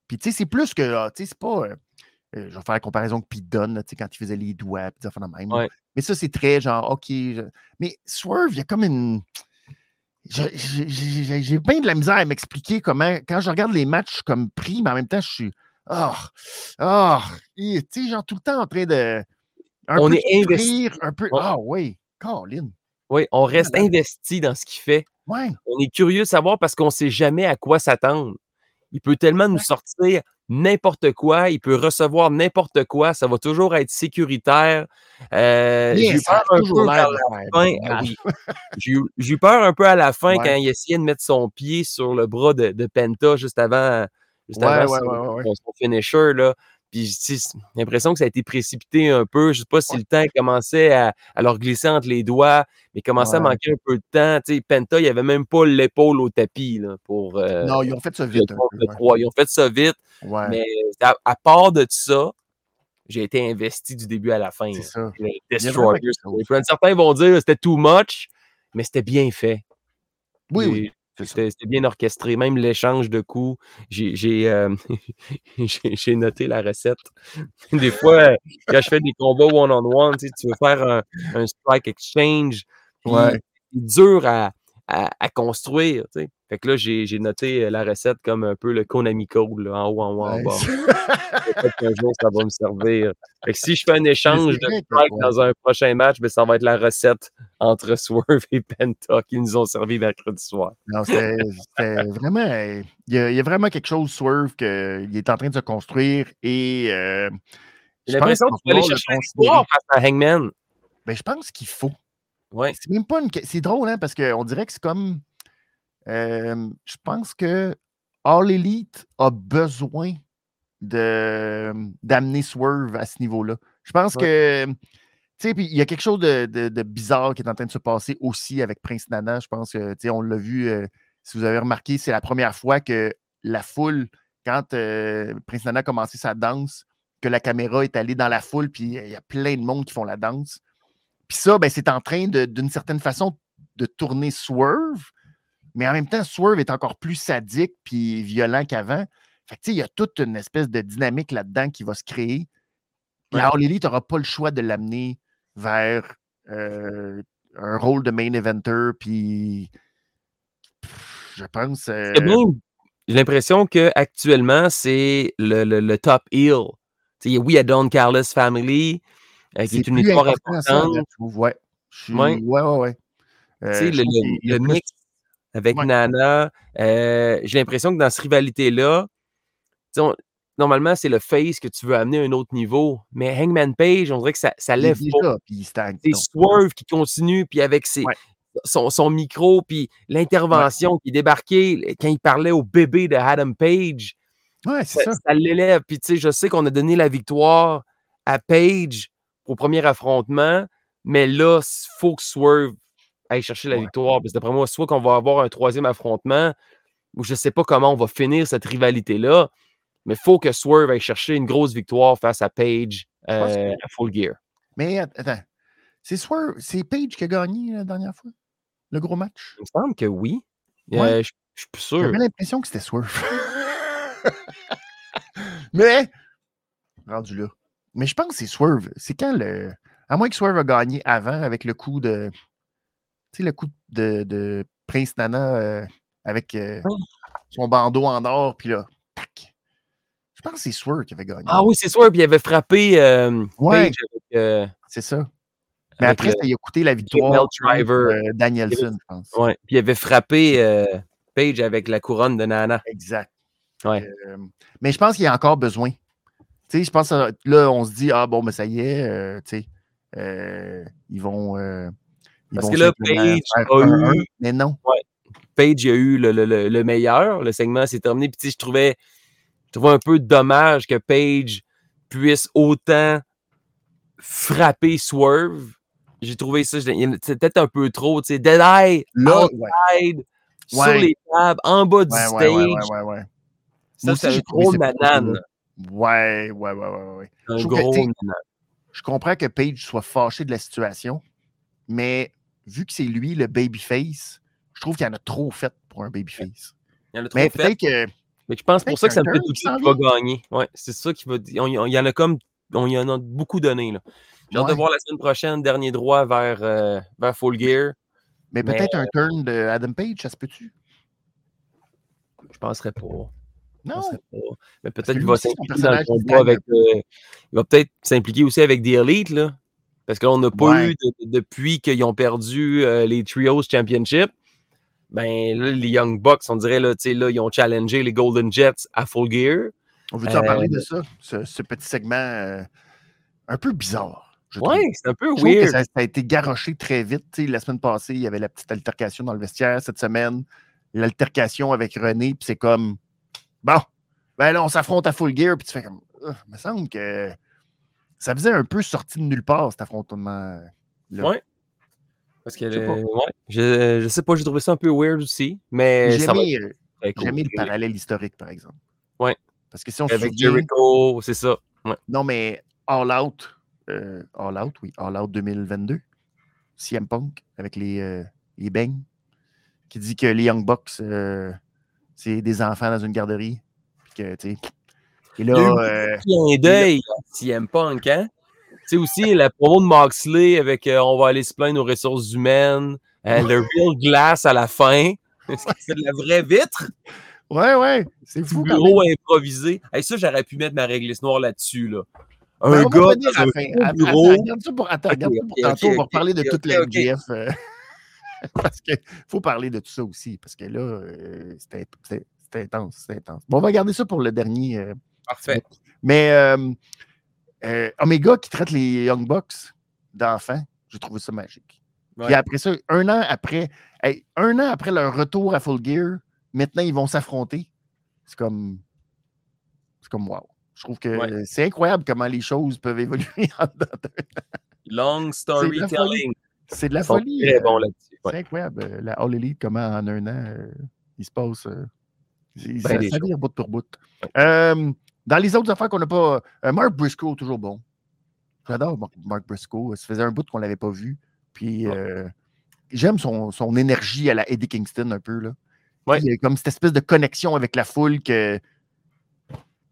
Puis, tu sais, c'est plus que. ah, tu sais, c'est pas. euh, je vais faire la comparaison que Pete Dunne, tu sais, quand il faisait les doigts, puis même. Ouais. Mais ça, c'est très genre, OK. je- Mais Swerve, il y a comme une. J'ai- bien de la misère à m'expliquer comment. Quand je regarde les matchs, je suis comme pris, mais en même temps, je suis. Ah! Ah! Tu sais, genre tout le temps en train de. Un On peu est investi. Un peu. Ah oui, Colin. Oui, on reste investi dans ce qu'il fait. Ouais. On est curieux de savoir parce qu'on ne sait jamais à quoi s'attendre. Il peut tellement nous sortir n'importe quoi, il peut recevoir n'importe quoi, ça va toujours être sécuritaire. Euh, j'ai eu peur un peu de la fin. Ah oui. <laughs> J'ai eu- peur un peu à la fin Ouais. quand il essayait de mettre son pied sur le bras de, de Penta juste avant, juste Ouais, avant ouais. son- son finisher. Là. Puis j'ai l'impression que ça a été précipité un peu. Je ne sais pas si Ouais. le temps commençait à, à leur glisser entre les doigts, mais il commençait à manquer un peu de temps. Tu sais, Penta, il n'y avait même pas l'épaule au tapis là, pour euh, Non, ils ont fait ça vite. un peu, ouais. Ils ont fait ça vite, mais à, à part de ça, j'ai été investi du début à la fin. ça. Certains vont dire que c'était too much, mais c'était bien fait. Oui, oui. C'était bien orchestré, même l'échange de coups. J'ai j'ai, euh, <laughs> noté la recette. <laughs> Des fois, euh, quand je fais des combats one-on-one, tu sais, tu veux faire un, un strike exchange, Ouais. c'est dur à, à- à construire. tu. Fait que là, j'ai noté euh, la recette comme un peu le Konami Code, là, en haut, en haut, en bas. <laughs> Peut-être qu'un jour, ça va me servir. Fait que si je fais un échange de que- strike dans un prochain match, ben, ça va être la recette entre Swerve et Penta qui nous ont servi mercredi soir. Non, c'était vraiment. euh, Il y, a, il y a vraiment quelque chose, Swerve, qu'il est en train de se construire et. euh, J'ai l'impression qu'il qu'il va fallait falloir le chercher victoire face à Hangman. Ben, je pense qu'il faut. Ouais. C'est même pas une. C'est drôle, hein, parce qu'on dirait que c'est comme. euh, je pense que All Elite a besoin d'amener Swerve à ce niveau-là. Je pense que. Tu sais, puis il y a quelque chose de, de- de bizarre qui est en train de se passer aussi avec Prince Nana. Je pense que, tu sais, on l'a vu, euh, si vous avez remarqué, c'est la première fois que la foule, quand euh, Prince Nana a commencé sa danse, que la caméra est allée dans la foule, puis il y a plein de monde qui font la danse. Puis ça, ben, c'est en train, de- d'une certaine façon, de tourner Swerve, mais en même temps, Swerve est encore plus sadique puis violent qu'avant. Fait que, tu sais, il y a toute une espèce de dynamique là-dedans qui va se créer. La All Elite n'aura pas le choix de l'amener vers euh, un rôle de main eventer, puis je pense. euh. J'ai l'impression qu'actuellement, c'est le, le, le top heel. Tu sais, oui, il y a Don Carlos Family, euh, qui c'est est une histoire important, ça, importante. je trouve. Ouais. Je suis- Ouais. ouais, ouais, ouais. Tu Euh, sais, le, le- plus- mix avec Ouais. Nana. Euh, J'ai l'impression que dans cette rivalité-là, normalement, c'est le face que tu veux amener à un autre niveau. Mais Hangman Page, on dirait que ça, ça lève pas. C'est. Swerve qui continue, puis avec ses, Ouais. son, son micro, puis l'intervention qui est débarquée quand il parlait au bébé de Adam Page, Ouais, c'est ça, ça. ça l'élève. Puis tu sais, je sais qu'on a donné la victoire à Page au premier affrontement, mais là, il faut que Swerve aille chercher la Ouais. victoire. Parce que d'après moi, soit qu'on va avoir un troisième affrontement, ou je ne sais pas comment on va finir cette rivalité-là, mais il faut que Swerve aille chercher une grosse victoire face à Page que- euh, à Full Gear. Mais att- attends, c'est Swerve, c'est Page qui a gagné la dernière fois, le gros match? Il me semble que oui. Ouais. Euh, je je suis plus sûr. J'avais l'impression que c'était Swerve. <laughs> Mais, rendu là. Mais je pense que c'est Swerve. C'est quand le. À moins que Swerve a gagné avant avec le coup de. Tu sais, le coup de, de Prince Nana euh, avec euh, Oh. son bandeau en or, puis là, tac. Je pense que c'est Swerve qui avait gagné. Ah oui, c'est. Puis il avait frappé euh, Ouais. Page avec, euh, C'est ça. Mais après, ça, il a coûté la victoire. Euh, Danielson, je pense. ouais. Puis il avait frappé Page avec la couronne de Nana. Exact. Ouais. Mais je pense qu'il y a encore besoin. Tu sais, je pense que là, on se dit, ah bon, mais ça y est, euh, tu sais, euh, ils vont. euh, ils Parce vont que là, Page a un, eu- Mais non. Page il a eu le, le- le- le meilleur. Le segment s'est terminé. Puis tu sais, je trouvais, je trouvais un peu dommage que Page puisse autant frapper Swerve. J'ai trouvé ça, c'était peut-être un peu trop. Tu sais, Dead Eye, Là, ouais, outside, sur Ouais. les tables, en bas du ouais, stage. ouais, ouais, ouais, ouais, ouais. Ça, c'est j'ai un Ouais, ouais, ouais, ouais, ouais, Je que, gros. Je comprends que Page soit fâché de la situation, mais vu que c'est lui le babyface, je trouve qu'il y en a trop fait pour un babyface. Il y en a trop Mais fait. que. Mais je pense pour ça que ça me fait turn douter s'en qu'il va gagner. Ouais, c'est ça qui va. Il y en a comme. On y en a beaucoup donné. là. J'ai hâte de voir la semaine prochaine, dernier droit vers, euh, vers Full Gear. Mais Mais- peut-être un turn de Adam Page, ça se peut-tu? Je penserais pas. Non. Mais peut-être qu'il va s'impliquer dans le combat avec. euh, il va peut-être s'impliquer aussi avec The Elite, là. Parce que là, on n'a pas Ouais. eu de- de- depuis qu'ils ont perdu euh, les Trios Championship. Ben là, les Young Bucks, on dirait, là, tu sais, là, ils ont challengé les Golden Jets à Full Gear. On veut-tu en Euh, parler de ça? Ce, ce petit segment euh, un peu bizarre. Ouais, c'est un peu Je trouve que weird. ça, ça a été garoché très vite. La semaine passée, il y avait la petite altercation dans le vestiaire. Cette semaine, l'altercation avec René, puis c'est comme bon, ben là, on s'affronte à full gear, puis tu fais comme il me semble que ça faisait un peu sorti de nulle part, cet affrontement. Là. Ouais. Parce que, Je sais pas. euh, ouais, je, je sais pas, j'ai trouvé ça un peu weird aussi, mais J'ai va cool. j'ai aimé le parallèle historique, par exemple. Ouais. Parce que si on se Avec souvient, Jericho, c'est ça. Ouais. non, mais All Out, euh, All Out, oui, All Out 2022, CM Punk avec les, euh, les beignes, qui dit que les Young Bucks, euh, c'est des enfants dans une garderie. Puis que, tu sais. Et là, Il y a eu euh, d'œil à CM Punk, hein? Tu sais aussi la promo de Moxley avec euh, On va aller se plaindre aux ressources humaines, euh, le Real Glass à la fin. Est-ce que <laughs> c'est de la vraie vitre? ouais, ouais, c'est fou. bureau improvisé. Hey, ça, j'aurais pu mettre ma réglisse noire là-dessus. Là. Un Ben, on gars un Regarde ça pour, attends, Ok, regarde ça pour ok, tantôt. on va ok, parler de toute la ok. <laughs> Parce qu'il faut parler de tout ça aussi. Parce que là, euh, c'était intense. C'était intense. Bon, on va garder ça pour le dernier. euh, Parfait. Mais euh, Omega qui traite les Young Bucks d'enfants, j'ai trouvé ça magique. Puis Ouais. après ça, un an après, hey, un an après leur retour à Full Gear, maintenant ils vont s'affronter. C'est comme. C'est comme wow. Je trouve que Ouais. c'est incroyable comment les choses peuvent évoluer <laughs> en dedans Long storytelling. C'est de la folie. très euh. C'est incroyable. euh, La All Elite, comment en un an, euh, il se passe. euh, Ben ça, vire bout pour bout. Euh, dans les autres affaires qu'on n'a pas. Mark Briscoe, toujours bon. J'adore Mark- Mark Briscoe. Ça faisait un bout qu'on ne l'avait pas vu. Puis Ouais. j'aime son, son énergie à la Eddie Kingston un peu. Là. Ouais. Il y a comme cette espèce de connexion avec la foule que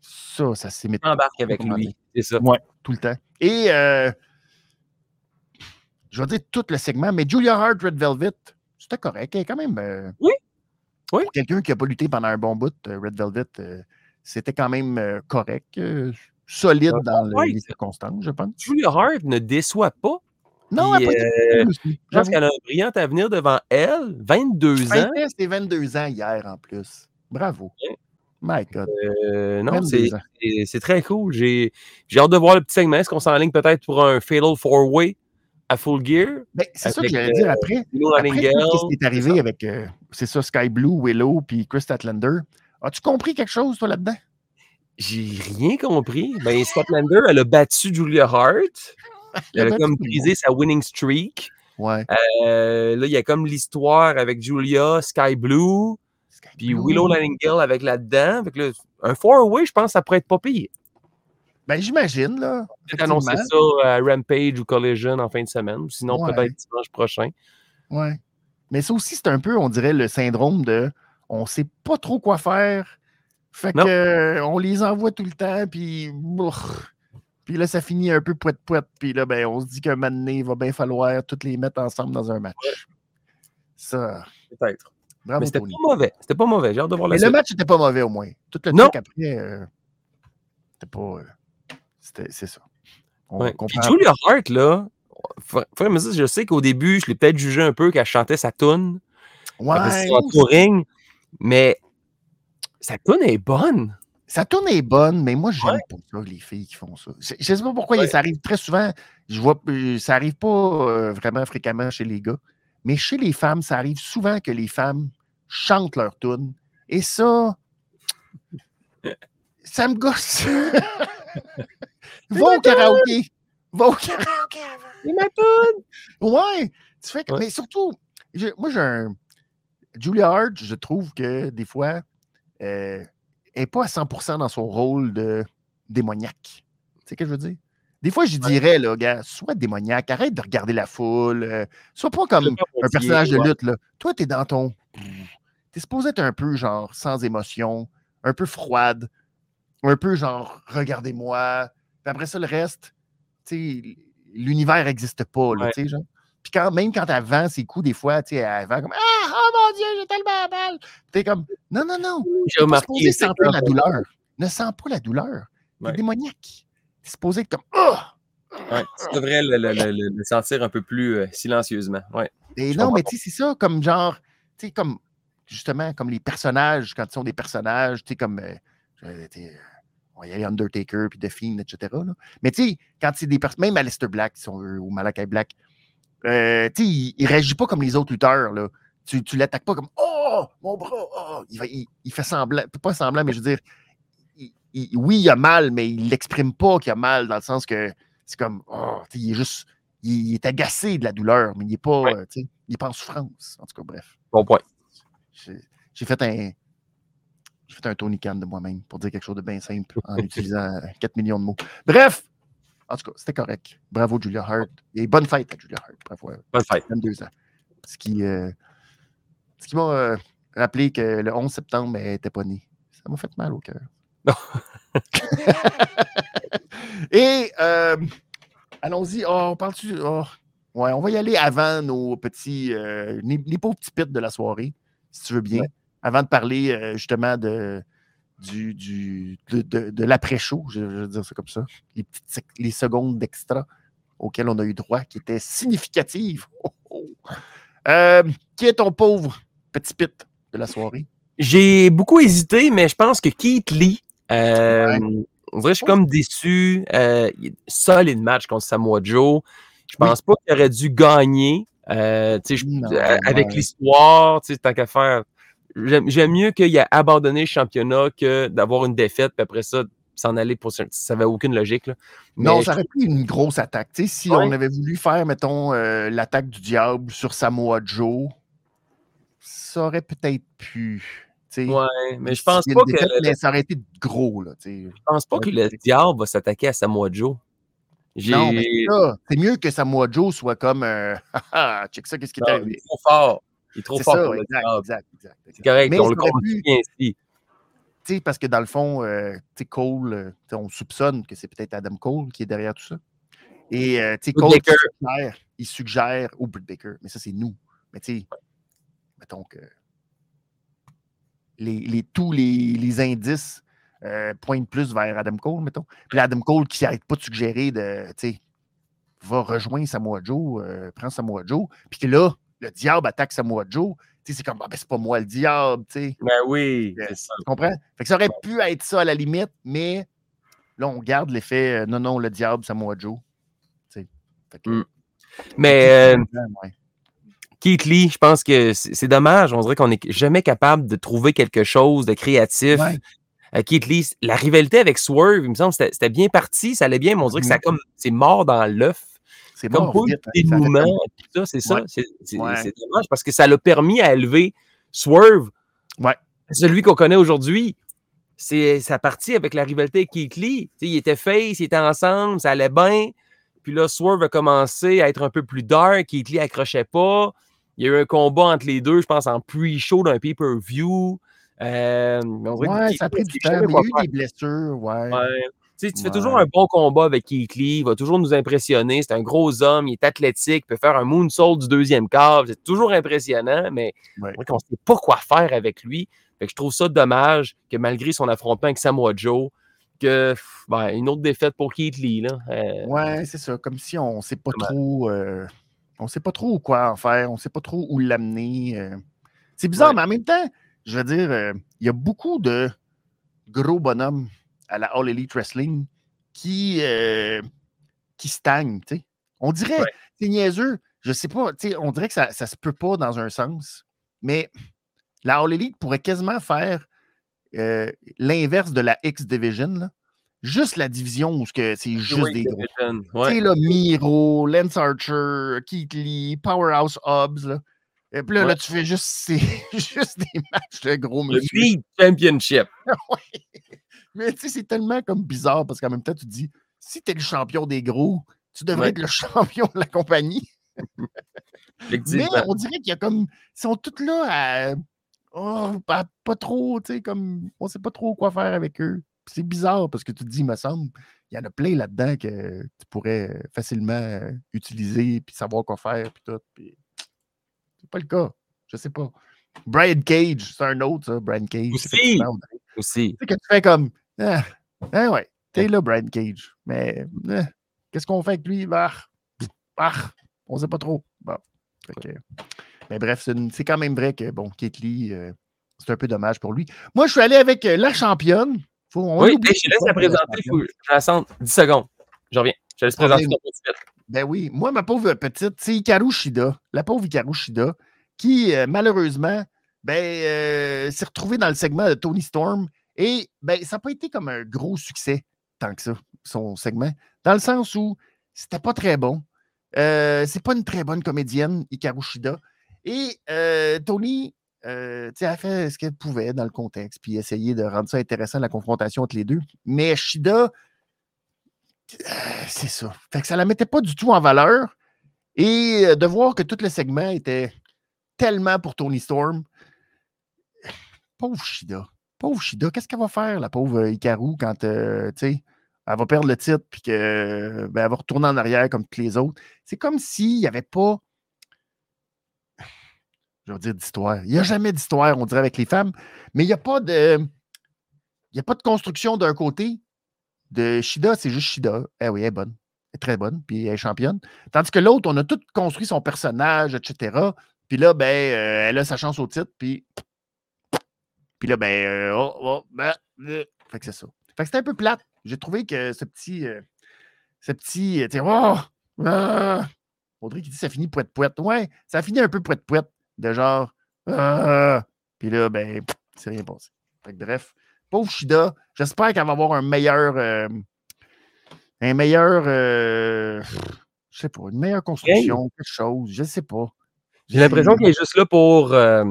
ça, ça pas Embarque avec lui. C'est ça. Ouais, tout le temps. Et euh, je vais dire tout le segment, mais Julia Hart, Red Velvet, c'était correct. Elle est quand même. euh, Oui. Oui. Quelqu'un qui n'a pas lutté pendant un bon bout, euh, Red Velvet, euh, c'était quand même correct. solide dans le- les circonstances, je pense. Julia Hart ne déçoit pas. Non, elle euh, Je pense qu'elle a un brillant avenir devant elle. 22 ans. Ses 22 ans hier en plus. Bravo. Ouais. My God. Euh, non, 22 c'est très cool. J'ai j'ai hâte de voir le petit segment. Est-ce qu'on s'enligne peut-être pour un Fatal Four-Way à Full Gear? Ben, c'est ça que j'allais euh, dire après. Willow Après Nightingale. tout ce qui est arrivé avec, euh, c'est ça, Sky Blue, Willow, puis Chris Statlander, as-tu compris quelque chose, toi, là-dedans? J'ai rien compris. Ben, Statlander, elle a battu Julia Hart. Elle a comme brisé sa winning streak. Ouais. Euh, là, il y a comme l'histoire avec Julia, Sky Blue, Sky puis Blue. Willow Nightingale avec là-dedans. Là, un four-way, je pense ça pourrait être pas pire. Ben, j'imagine, là. Peut-être annoncer ça à Rampage ou Collision en fin de semaine. ou Sinon, Ouais. peut-être dimanche prochain. Ouais. Mais ça aussi, c'est un peu, on dirait, le syndrome de on sait pas trop quoi faire. Fait Non. que on les envoie tout le temps, puis puis là, ça finit un peu poète poète, puis là, ben, on se dit qu'un moment donné, il va bien falloir toutes les mettre ensemble dans un match. Ça, Peut-être. Mais c'était pas mauvais. C'était pas mauvais. J'ai hâte de voir la Mais le match n'était pas mauvais au moins. Tout le Non. truc après, euh, c'était pas. euh, c'est ça. On Ouais. Puis. Julia Hart, là, dire, je sais qu'au début, je l'ai peut-être jugé un peu qu'elle chantait sa toune. Ouais, touring, mais sa toune est bonne. Sa tourne est bonne, mais moi, j'aime Ouais. pas ça, les filles qui font ça. Je je sais pas pourquoi Ouais. ça arrive très souvent. Je vois, euh, ça arrive pas euh, vraiment fréquemment chez les gars, mais chez les femmes, ça arrive souvent que les femmes chantent leur tune. Et ça, ça me gosse. <laughs> Va au karaoké. Va au karaoké avant. C'est ma toune! Ouais, tu fais que- Ouais. Mais surtout, je- moi, j'ai un. Julia Hart, je trouve que des fois, euh, elle n'est pas à 100 dans son rôle de démoniaque. Tu sais ce que je veux dire? Des fois, je dirais, là, gars, sois démoniaque, arrête de regarder la foule, euh, sois pas comme un personnage de lutte. Là. Toi, tu es dans ton. Tu es supposé être un peu, genre, sans émotion, un peu froide, un peu, genre, regardez-moi. Puis après ça, le reste, tu sais, l'univers n'existe pas, là, Ouais. tu sais, genre. Puis quand, même quand elle vend ses coups, des fois, tu sais, elle vend comme Ah, oh mon Dieu, j'ai tellement mal. T'es comme Non, non, non. J'ai pas remarqué. sentir que- la douleur. Ne sens pas la douleur. T'es Ouais. démoniaque. T'es supposé être comme Ah! Ouais, tu devrais le, le- le- le- le sentir un peu plus euh, silencieusement. Ouais. Et non, mais tu sais, c'est ça, comme genre, tu sais, comme, justement, comme les personnages, quand ils sont des personnages, tu sais, comme, euh, on y aller Undertaker, puis The Fiend, etc. là. Mais tu sais, quand c'est des personnes, même Aleister Black, si on veut, ou Malakai Black, euh, tu sais, il, il réagit pas comme les autres lutteurs, là. Tu, tu l'attaques pas comme, oh, mon bras, oh! il, va- il- il fait semblant, pas semblant, mais je veux dire, oui, il a mal, mais il l'exprime pas qu'il a mal, dans le sens que c'est comme, oh, tu sais, il est juste, il, est agacé de la douleur, mais il est pas, Ouais. tu sais, il est pas en souffrance. En tout cas, bref. Bon point. J'ai fait un. J'ai fait un Tony Khan de moi-même pour dire quelque chose de bien simple en <laughs> utilisant euh, 4 millions de mots. Bref! En tout cas, c'était correct. Bravo, Julia Hart. Et bonne fête à Julia Hart. Bravo. Bonne fête. 22 ans. Ce qui, euh, ce qui m'a euh, rappelé que le 11 septembre, elle n'était pas née. Ça m'a fait mal au cœur. Non. <laughs> Et euh, allons-y. Oh, on parle-tu. oh, ouais, on va y aller avant nos petits. euh, les, les pauvres petits pits de la soirée, si tu veux bien. Ouais. Avant de parler euh, justement de. Du, du, de, de- de l'après-show, je, je vais dire ça comme ça, les, petites les secondes d'extra auxquelles on a eu droit, qui étaient significatives. Oh, <laughs> oh. Euh, qui est ton pauvre petit pit de la soirée? J'ai beaucoup hésité, mais je pense que Keith Lee, euh, on dirait que je suis comme déçu. Euh, solide match contre Samoa Joe. Je Oui. pense pas qu'il aurait dû gagner. Euh, je- Non, avec ouais. l'histoire, tant qu'à faire. J'aime mieux qu'il ait abandonné le championnat que d'avoir une défaite, puis après ça, s'en aller pour. Ça n'avait aucune logique. Là. Non, ça aurait pris une grosse attaque. Si Ouais. on avait voulu faire, mettons, euh, l'attaque du diable sur Samoa Joe, ça aurait peut-être pu. tu sais, Ouais, mais je pense pas que mais ça aurait été gros, là. je pense pas que le diable va s'attaquer à Samoa Joe. Non, mais c'est ça. C'est mieux que Samoa Joe soit comme. euh, <laughs> Ah, check ça, qu'est-ce qui est arrivé. trop fort. Il est trop C'est fort ça, pour exact, exact, exact, exact. C'est correct, Mais on le pu- ainsi. Tu sais, parce que dans le fond, euh, Cole, euh, on soupçonne que c'est peut-être Adam Cole qui est derrière tout ça. Et euh, Cole Baker. suggère, il suggère, ou Britt Baker, mais ça c'est nous. Mais tu sais, mettons que les, les- tous les, les indices euh, pointent plus vers Adam Cole, mettons. Puis Adam Cole qui n'arrête pas de suggérer de, tu sais, va rejoindre Samoa Joe, euh, prend Samoa Joe, puis que là, le diable attaque Samoa Joe. C'est comme, ah, ben, c'est pas moi le diable, tu sais. Ben oui, Euh, c'est ça. Tu comprends? Fait que ça aurait pu être ça à la limite, mais là, on garde l'effet euh, non, non, le diable, Samoa Joe. Fait que- Mm. Mais euh, Ouais. Keith Lee, je pense que c'est dommage. On dirait qu'on n'est jamais capable de trouver quelque chose de créatif. Ouais. Keith Lee, la rivalité avec Swerve, il me semble que c'était bien parti, ça allait bien, mais on dirait que ça a comme c'est mort dans l'œuf. C'est Comme pas vite, de hein, fait dénouement, comme- tout ça, c'est ça. C'est dommage parce que ça l'a permis à élever Swerve. Ouais. Celui qu'on connaît aujourd'hui. C'est sa partie avec la rivalité avec Keith Lee. Tu sais, il était face, ils étaient ensemble, ça allait bien. Puis là, Swerve a commencé à être un peu plus dark. Keith Lee accrochait pas. Il y a eu un combat entre les deux, je pense, en pre-show d'un pay-per-view. Euh, Ouais, ça a pris du temps, il y a eu des blessures, ouais. Ouais. Tu sais, tu fais toujours un bon combat avec Keith Lee, il va toujours nous impressionner. C'est un gros homme, il est athlétique, il peut faire un moonsault du deuxième quart. C'est toujours impressionnant, mais Ouais. on ne sait pas quoi faire avec lui. Fait que je trouve ça dommage que malgré son affrontement avec Samoa Joe, que ben, une autre défaite pour Keith Lee. Là. Euh, Ouais, c'est ça. Comme si on ne sait pas trop. euh, on sait pas trop quoi en faire, on ne sait pas trop où l'amener. euh. C'est bizarre, mais en même temps, je veux dire, euh, il y a beaucoup de gros bonhommes à la All Elite Wrestling qui, euh, qui sais. On dirait, Ouais. c'est niaiseux, je sais pas, tu sais, on dirait que ça, ça se peut pas dans un sens, mais la All Elite pourrait quasiment faire euh, l'inverse de la X Division, là. juste la division où c'est juste des gros. Ouais. sais, là, Miro, Lance Archer, Keith Lee, Powerhouse Hobbs, là. Et puis là, là, tu fais juste, <laughs> juste des matchs de gros Le monsieur. League Championship. <laughs> Mais tu sais, c'est tellement comme bizarre parce qu'en même temps, tu te dis, si tu es le champion des gros, tu devrais Ouais. être le <laughs> champion de la compagnie. Mais on dirait qu'il y a comme. Ils sont tous là à. Oh, pas, pas trop, tu sais, comme. On sait pas trop quoi faire avec eux. C'est bizarre parce que tu te dis, il me semble, il y en a plein là-dedans que tu pourrais facilement utiliser puis savoir quoi faire puis tout. Puis c'est pas le cas. Je sais pas. Brian Cage, c'est un autre, ça, Brian Cage. Aussi. Aussi. Tu sais, que tu fais comme. Ah, ah ouais, t'es là, Brian Cage. Mais euh, qu'est-ce qu'on fait avec lui? Bah, bah, on sait pas trop. Bon. Que- mais bref, c'est quand même vrai que, bon, Kate Lee, euh, c'est un peu dommage pour lui. Moi, je suis allé avec euh, la championne. Faut, on Oui, je te laisse la présenter. Faut, je la sente 10 secondes. Je reviens. Je te laisse présenter ton petit. Ben oui, moi, ma pauvre petite, c'est Hikaru Shida, la pauvre Hikaru Shida, qui, euh, malheureusement, ben, euh, s'est retrouvée dans le segment de Tony Storm. Et ben, ça n'a pas été comme un gros succès, tant que ça, son segment, dans le sens où c'était pas très bon. Euh, c'est pas une très bonne comédienne, Hikaru Shida. Et euh, Tony, euh, a fait ce qu'elle pouvait dans le contexte, puis essayer de rendre ça intéressant, la confrontation entre les deux. Mais Shida, c'est ça. Fait que ça la mettait pas du tout en valeur. Et de voir que tout le segment était tellement pour Tony Storm. Pauvre Shida. Pauvre Shida. Qu'est-ce qu'elle va faire, la pauvre Hikaru, quand euh, elle va perdre le titre puis que ben, elle va retourner en arrière comme tous les autres. C'est comme s'il n'y avait pas. Je veux dire d'histoire. Il n'y a jamais d'histoire, on dirait, avec les femmes, mais il n'y a pas de. Il n'y a pas de construction d'un côté. De Shida, c'est juste Shida. Eh oui, elle est bonne. Elle est très bonne, puis elle est championne. Tandis que l'autre, on a tout construit son personnage, etc. Puis là, ben, euh, elle a sa chance au titre, puis. Puis là, ben, euh, oh, oh, ben, euh, fait que c'est ça. Fait que c'était un peu plate. J'ai trouvé que ce petit. euh, ce petit. euh, tu oh, ah, Audrey qui dit ça finit poète-poète. Ouais, ça finit un peu poète-poète. De genre. ah, puis là, ben, c'est rien passé. Fait que bref, pauvre Shida, j'espère qu'elle va avoir un meilleur. euh, un meilleur. euh, je sais pas, une meilleure construction, quelque chose. Je sais pas. J'ai l'impression qu'elle est juste là pour. euh,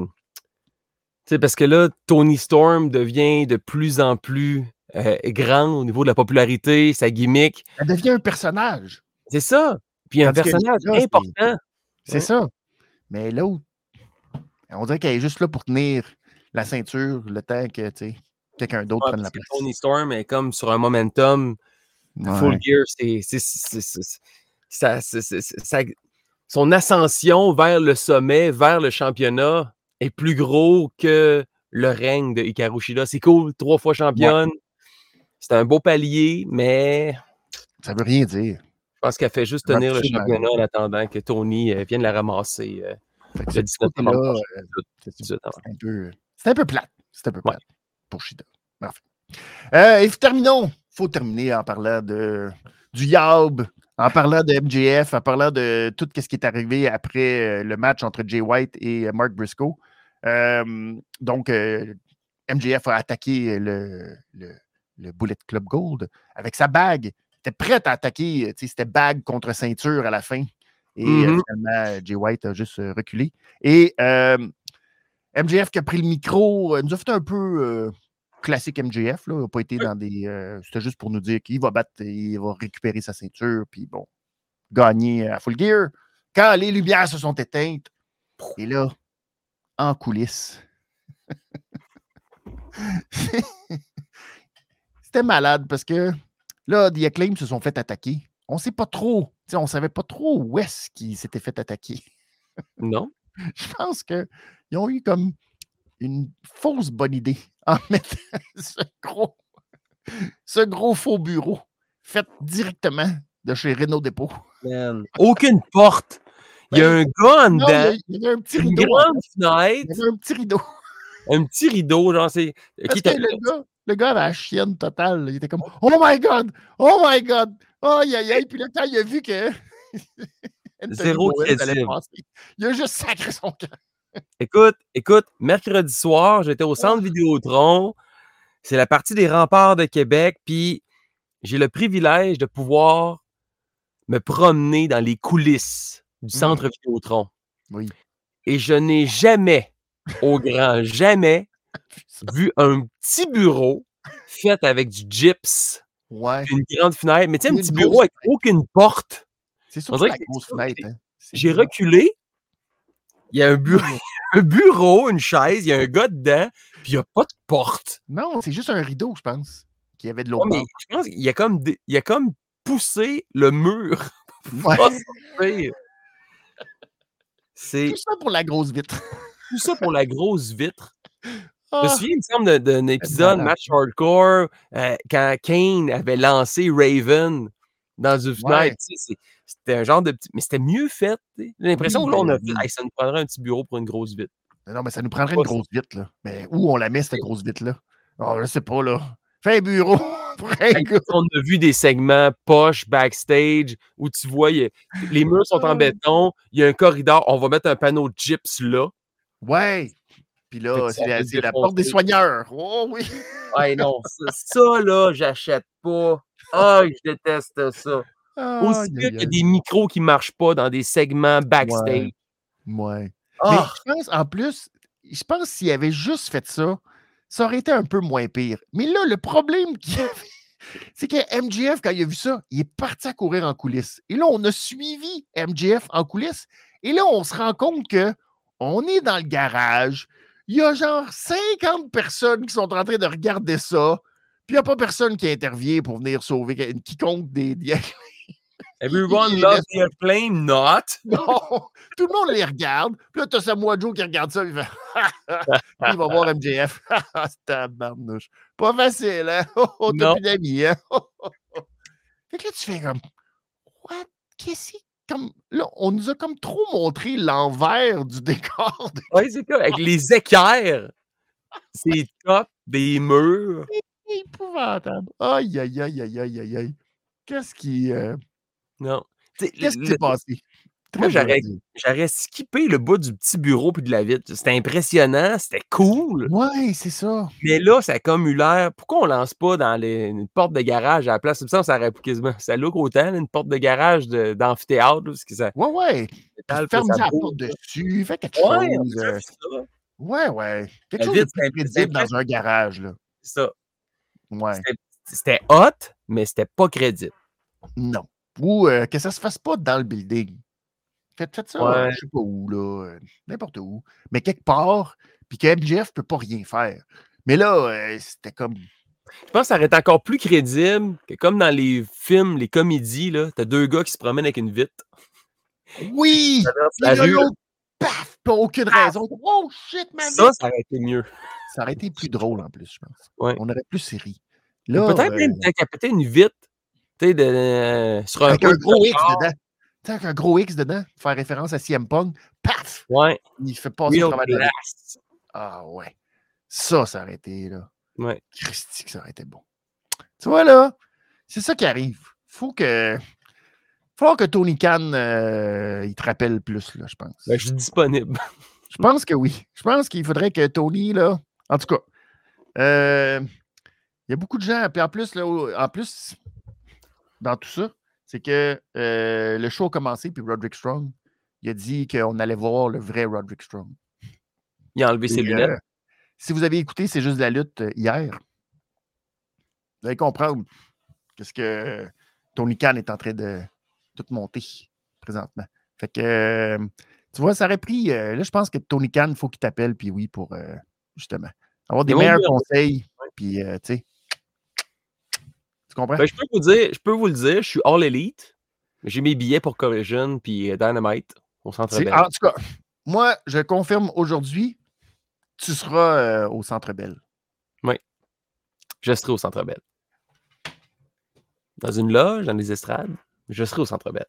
parce que là, Tony Storm devient de plus en plus euh, grand au niveau de la popularité, sa gimmick. Elle devient un personnage. C'est ça. Puis un personnage là, important. C'est Ouais. ça. Mais l'autre, on dirait qu'elle est juste là pour tenir la ceinture le temps que quelqu'un d'autre Ouais, prenne la place. Tony Storm est comme sur un momentum full gear. C'est, son ascension vers le sommet, vers le championnat, est plus gros que le règne de Hikaru Shida. C'est cool, trois fois championne. C'est un beau palier, mais Ça veut rien dire. pense qu'elle fait juste tenir le championnat en attendant que Tony euh, vienne la ramasser. Euh, le 19 novembre. C'est un, peu, un peu plate. C'est un peu plate pour Shida. Euh, et terminons. Il faut terminer en parlant de, du Yaub, en parlant de MJF, en parlant de tout ce qui est arrivé après le match entre Jay White et Mark Briscoe. Donc, MJF a attaqué le, le, Bullet Club Gold avec sa bague. Il était prêt à attaquer, c'était bague contre ceinture à la fin. Et mm-hmm. finalement, Jay White a juste reculé. Et MJF qui a pris le micro, nous a fait un peu classique MJF. Là. Il n'a pas été dans des. C'était juste pour nous dire qu'il va battre, il va récupérer sa ceinture, puis bon, gagner à full gear. Quand les lumières se sont éteintes, et là, en coulisses, <laughs> C'était malade parce que là, The Acclaim se sont fait attaquer. On ne sait pas trop. on ne savait pas trop où est-ce qu'ils s'étaient fait attaquer. Non. <laughs> Je pense qu'ils ont eu comme une fausse bonne idée en <laughs> mettant ce gros, ce gros faux bureau fait directement de chez Renault Dépôt. Aucune porte. Il y a ben, un gars en dedans. Il y a un petit rideau. Une grande fenêtre. Il y a un petit rideau un petit rideau, genre, c'est. Qui le, gars, le gars avait la chienne totale. Il était comme Oh my God! Oh my God! Oh, aïe, aïe, aïe. Puis là, quand il a vu que. <laughs> Zéro crédible. Il a juste sacré son cœur. écoute, écoute, mercredi soir, j'étais au centre Vidéotron. C'est la partie des remparts de Québec. Puis j'ai le privilège de pouvoir me promener dans les coulisses du mmh. centre Vidéotron. Oui. Et je n'ai jamais au grand jamais vu un petit bureau fait avec du gyps. Ouais. Une grande fenêtre. Mais tu sais, un petit bureau avec aucune porte. C'est surtout la grosse fenêtre. Hein. J'ai reculé. Il y a un bureau, <laughs> un bureau, une chaise, il y a un gars dedans, puis il n'y a pas de porte. Non, c'est juste un rideau, je pense, qui avait de l'eau. mais je pense qu'il a comme, il a comme poussé le mur. <laughs> Ouais. C'est tout ça pour la grosse vitre tout ça pour la grosse vitre. Je me ah! souviens, il me semble, d'un épisode match hardcore euh, quand Kane avait lancé Raven dans une fenêtre. C'était un genre de petit. Mais c'était mieux fait. J'ai l'impression que là, on a fait. ça nous prendrait un petit bureau pour une grosse vitre. Non, mais ça nous prendrait une grosse vitre. Là. Mais où on la met, cette grosse vitre-là? Oh, je sais pas, là. Fais un bureau. <laughs> on a vu des segments poche, backstage, où tu vois, les murs sont en ah! béton, il y a un corridor, on va mettre un panneau de gyps là. Ouais. Puis là, c'est la, porte des soigneurs. Oh oui. <laughs> ouais, non, <laughs> ça, là, j'achète pas. Ah, je déteste ça. Aussi qu'il y a des micros qui ne marchent pas dans des segments backstage. Ouais. Mais ah! je pense, en plus, je pense s'il avait juste fait ça, ça aurait été un peu moins pire. Mais là, le problème qu'il avait, <laughs> c'est que MGF, quand il a vu ça, il est parti à courir en coulisses. Et là, on a suivi MGF en coulisses. Et là, on se rend compte que on est dans le garage. Il y a genre 50 personnes qui sont en train de regarder ça. Puis il n'y a pas personne qui intervient pour venir sauver quiconque des, des <laughs> <laughs> Everyone loves the airplane, not. <laughs> Non, tout le monde les regarde. Puis là, tu as Samoa Joe qui regarde ça. Il, fait <laughs> il va voir MJF. <laughs> C'est Pas facile, hein? Oh, t'as plus d'amis, hein? fait que là, tu fais comme, what? Qu'est-ce comme là, on nous a comme trop montré l'envers du décor. Oui, c'est ça, avec les équerres. C'est top des murs. C'est épouvantable. Aïe, aïe, aïe, aïe, aïe, aïe, aïe. Qu'est-ce qui. Euh, non. Qu'est-ce qui s'est passé? Moi, j'aurais skippé le bout du petit bureau puis de la vitre. C'était impressionnant, c'était cool. Ouais, c'est ça. Mais là, ça a comme eu l'air. Pourquoi on lance pas dans les, une porte de garage à la place? Ça, ça aurait quasiment. Ça look autant, une porte de garage d'amphithéâtre. Ça... Ouais, ouais. ferme la porte dessus, fais quelque chose. Euh. Ouais, ouais. Quelque chose de prévisible dans un garage. là. C'est ça. Ouais. C'était hot, mais c'était pas crédible. Non. Ou euh, que ça se fasse pas dans le building. Faites, faites ça, je sais pas où, là, euh, n'importe où. Mais quelque part, puis que MJF ne peut pas rien faire. Mais là, euh, c'était comme. Je pense que ça aurait été encore plus crédible que comme dans les films, les comédies, là, t'as deux gars qui se promènent avec une vitre. Oui! <laughs> La rue. Paf! Pas aucune raison. Oh shit, man! Ça, ça aurait été mieux. Ça aurait été plus drôle en plus, je pense. On aurait plus série. Peut-être même euh, décapiter une vitre Tu sais, euh, sur un, Avec un gros X dedans. Tu sais, avec un gros X dedans, faire référence à CM Punk, paf! Ouais. Il fait passer Real travers de la. Ah ouais. Ça, ça aurait été, là. Ouais. Christy, que ça aurait été bon. Tu vois, là, c'est ça qui arrive. Faut que. Faut que Tony Khan, euh, il te rappelle plus, là, je pense. Ben, je suis disponible. <laughs> Je pense que oui. Je pense qu'il faudrait que Tony, là. En tout cas, euh, il y a beaucoup de gens. Puis en plus, là, en plus, dans tout ça, c'est que euh, le show a commencé, puis Roderick Strong, il a dit qu'on allait voir le vrai Roderick Strong. Il a enlevé ses Et, lunettes. euh, si vous avez écouté C'est juste de la lutte euh, hier, vous allez comprendre qu'est-ce que Tony Khan est en train de tout monter présentement. Fait que, tu vois, ça aurait pris. là, je pense que Tony Khan, il faut qu'il t'appelle, puis oui, pour justement avoir des meilleurs conseils, puis tu sais. Tu comprends? Ben, je peux vous dire, je peux vous le dire, je suis All Elite. J'ai mes billets pour Collision puis euh, Dynamite au centre Bell. en tout cas, moi, je confirme aujourd'hui, tu seras euh, au Centre Bell. Je serai au centre Bell. Dans une loge, dans les estrades, je serai au centre Bell.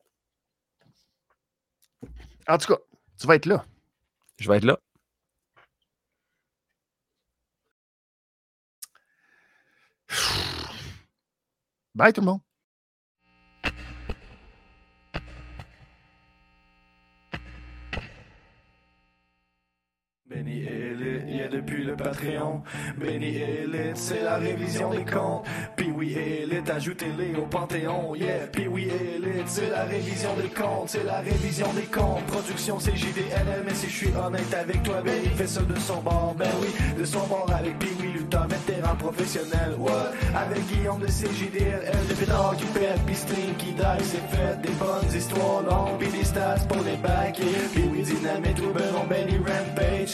En tout cas, tu vas être là. Je vais être là. Bye tout le. Benny Elite, yeah depuis le Patreon. Benny Elite, c'est la révision des comptes. Puis oui Elite, ajoutez-les au Panthéon. Yeah, puis oui Elite, c'est la révision des comptes, c'est la révision des comptes. Production c'est JDLM, mais si je suis honnête avec toi, ben il fait ça de son bord. Ben oui, de son bord avec puis oui lutteur vétéran professionnel. What? Avec Guillaume de CJDLL, de pétard qui pète, string qui die, c'est fait. Des bonnes histoires longues, puis des stats pour les backer. Puis oui, dynamite, Benny Rampage,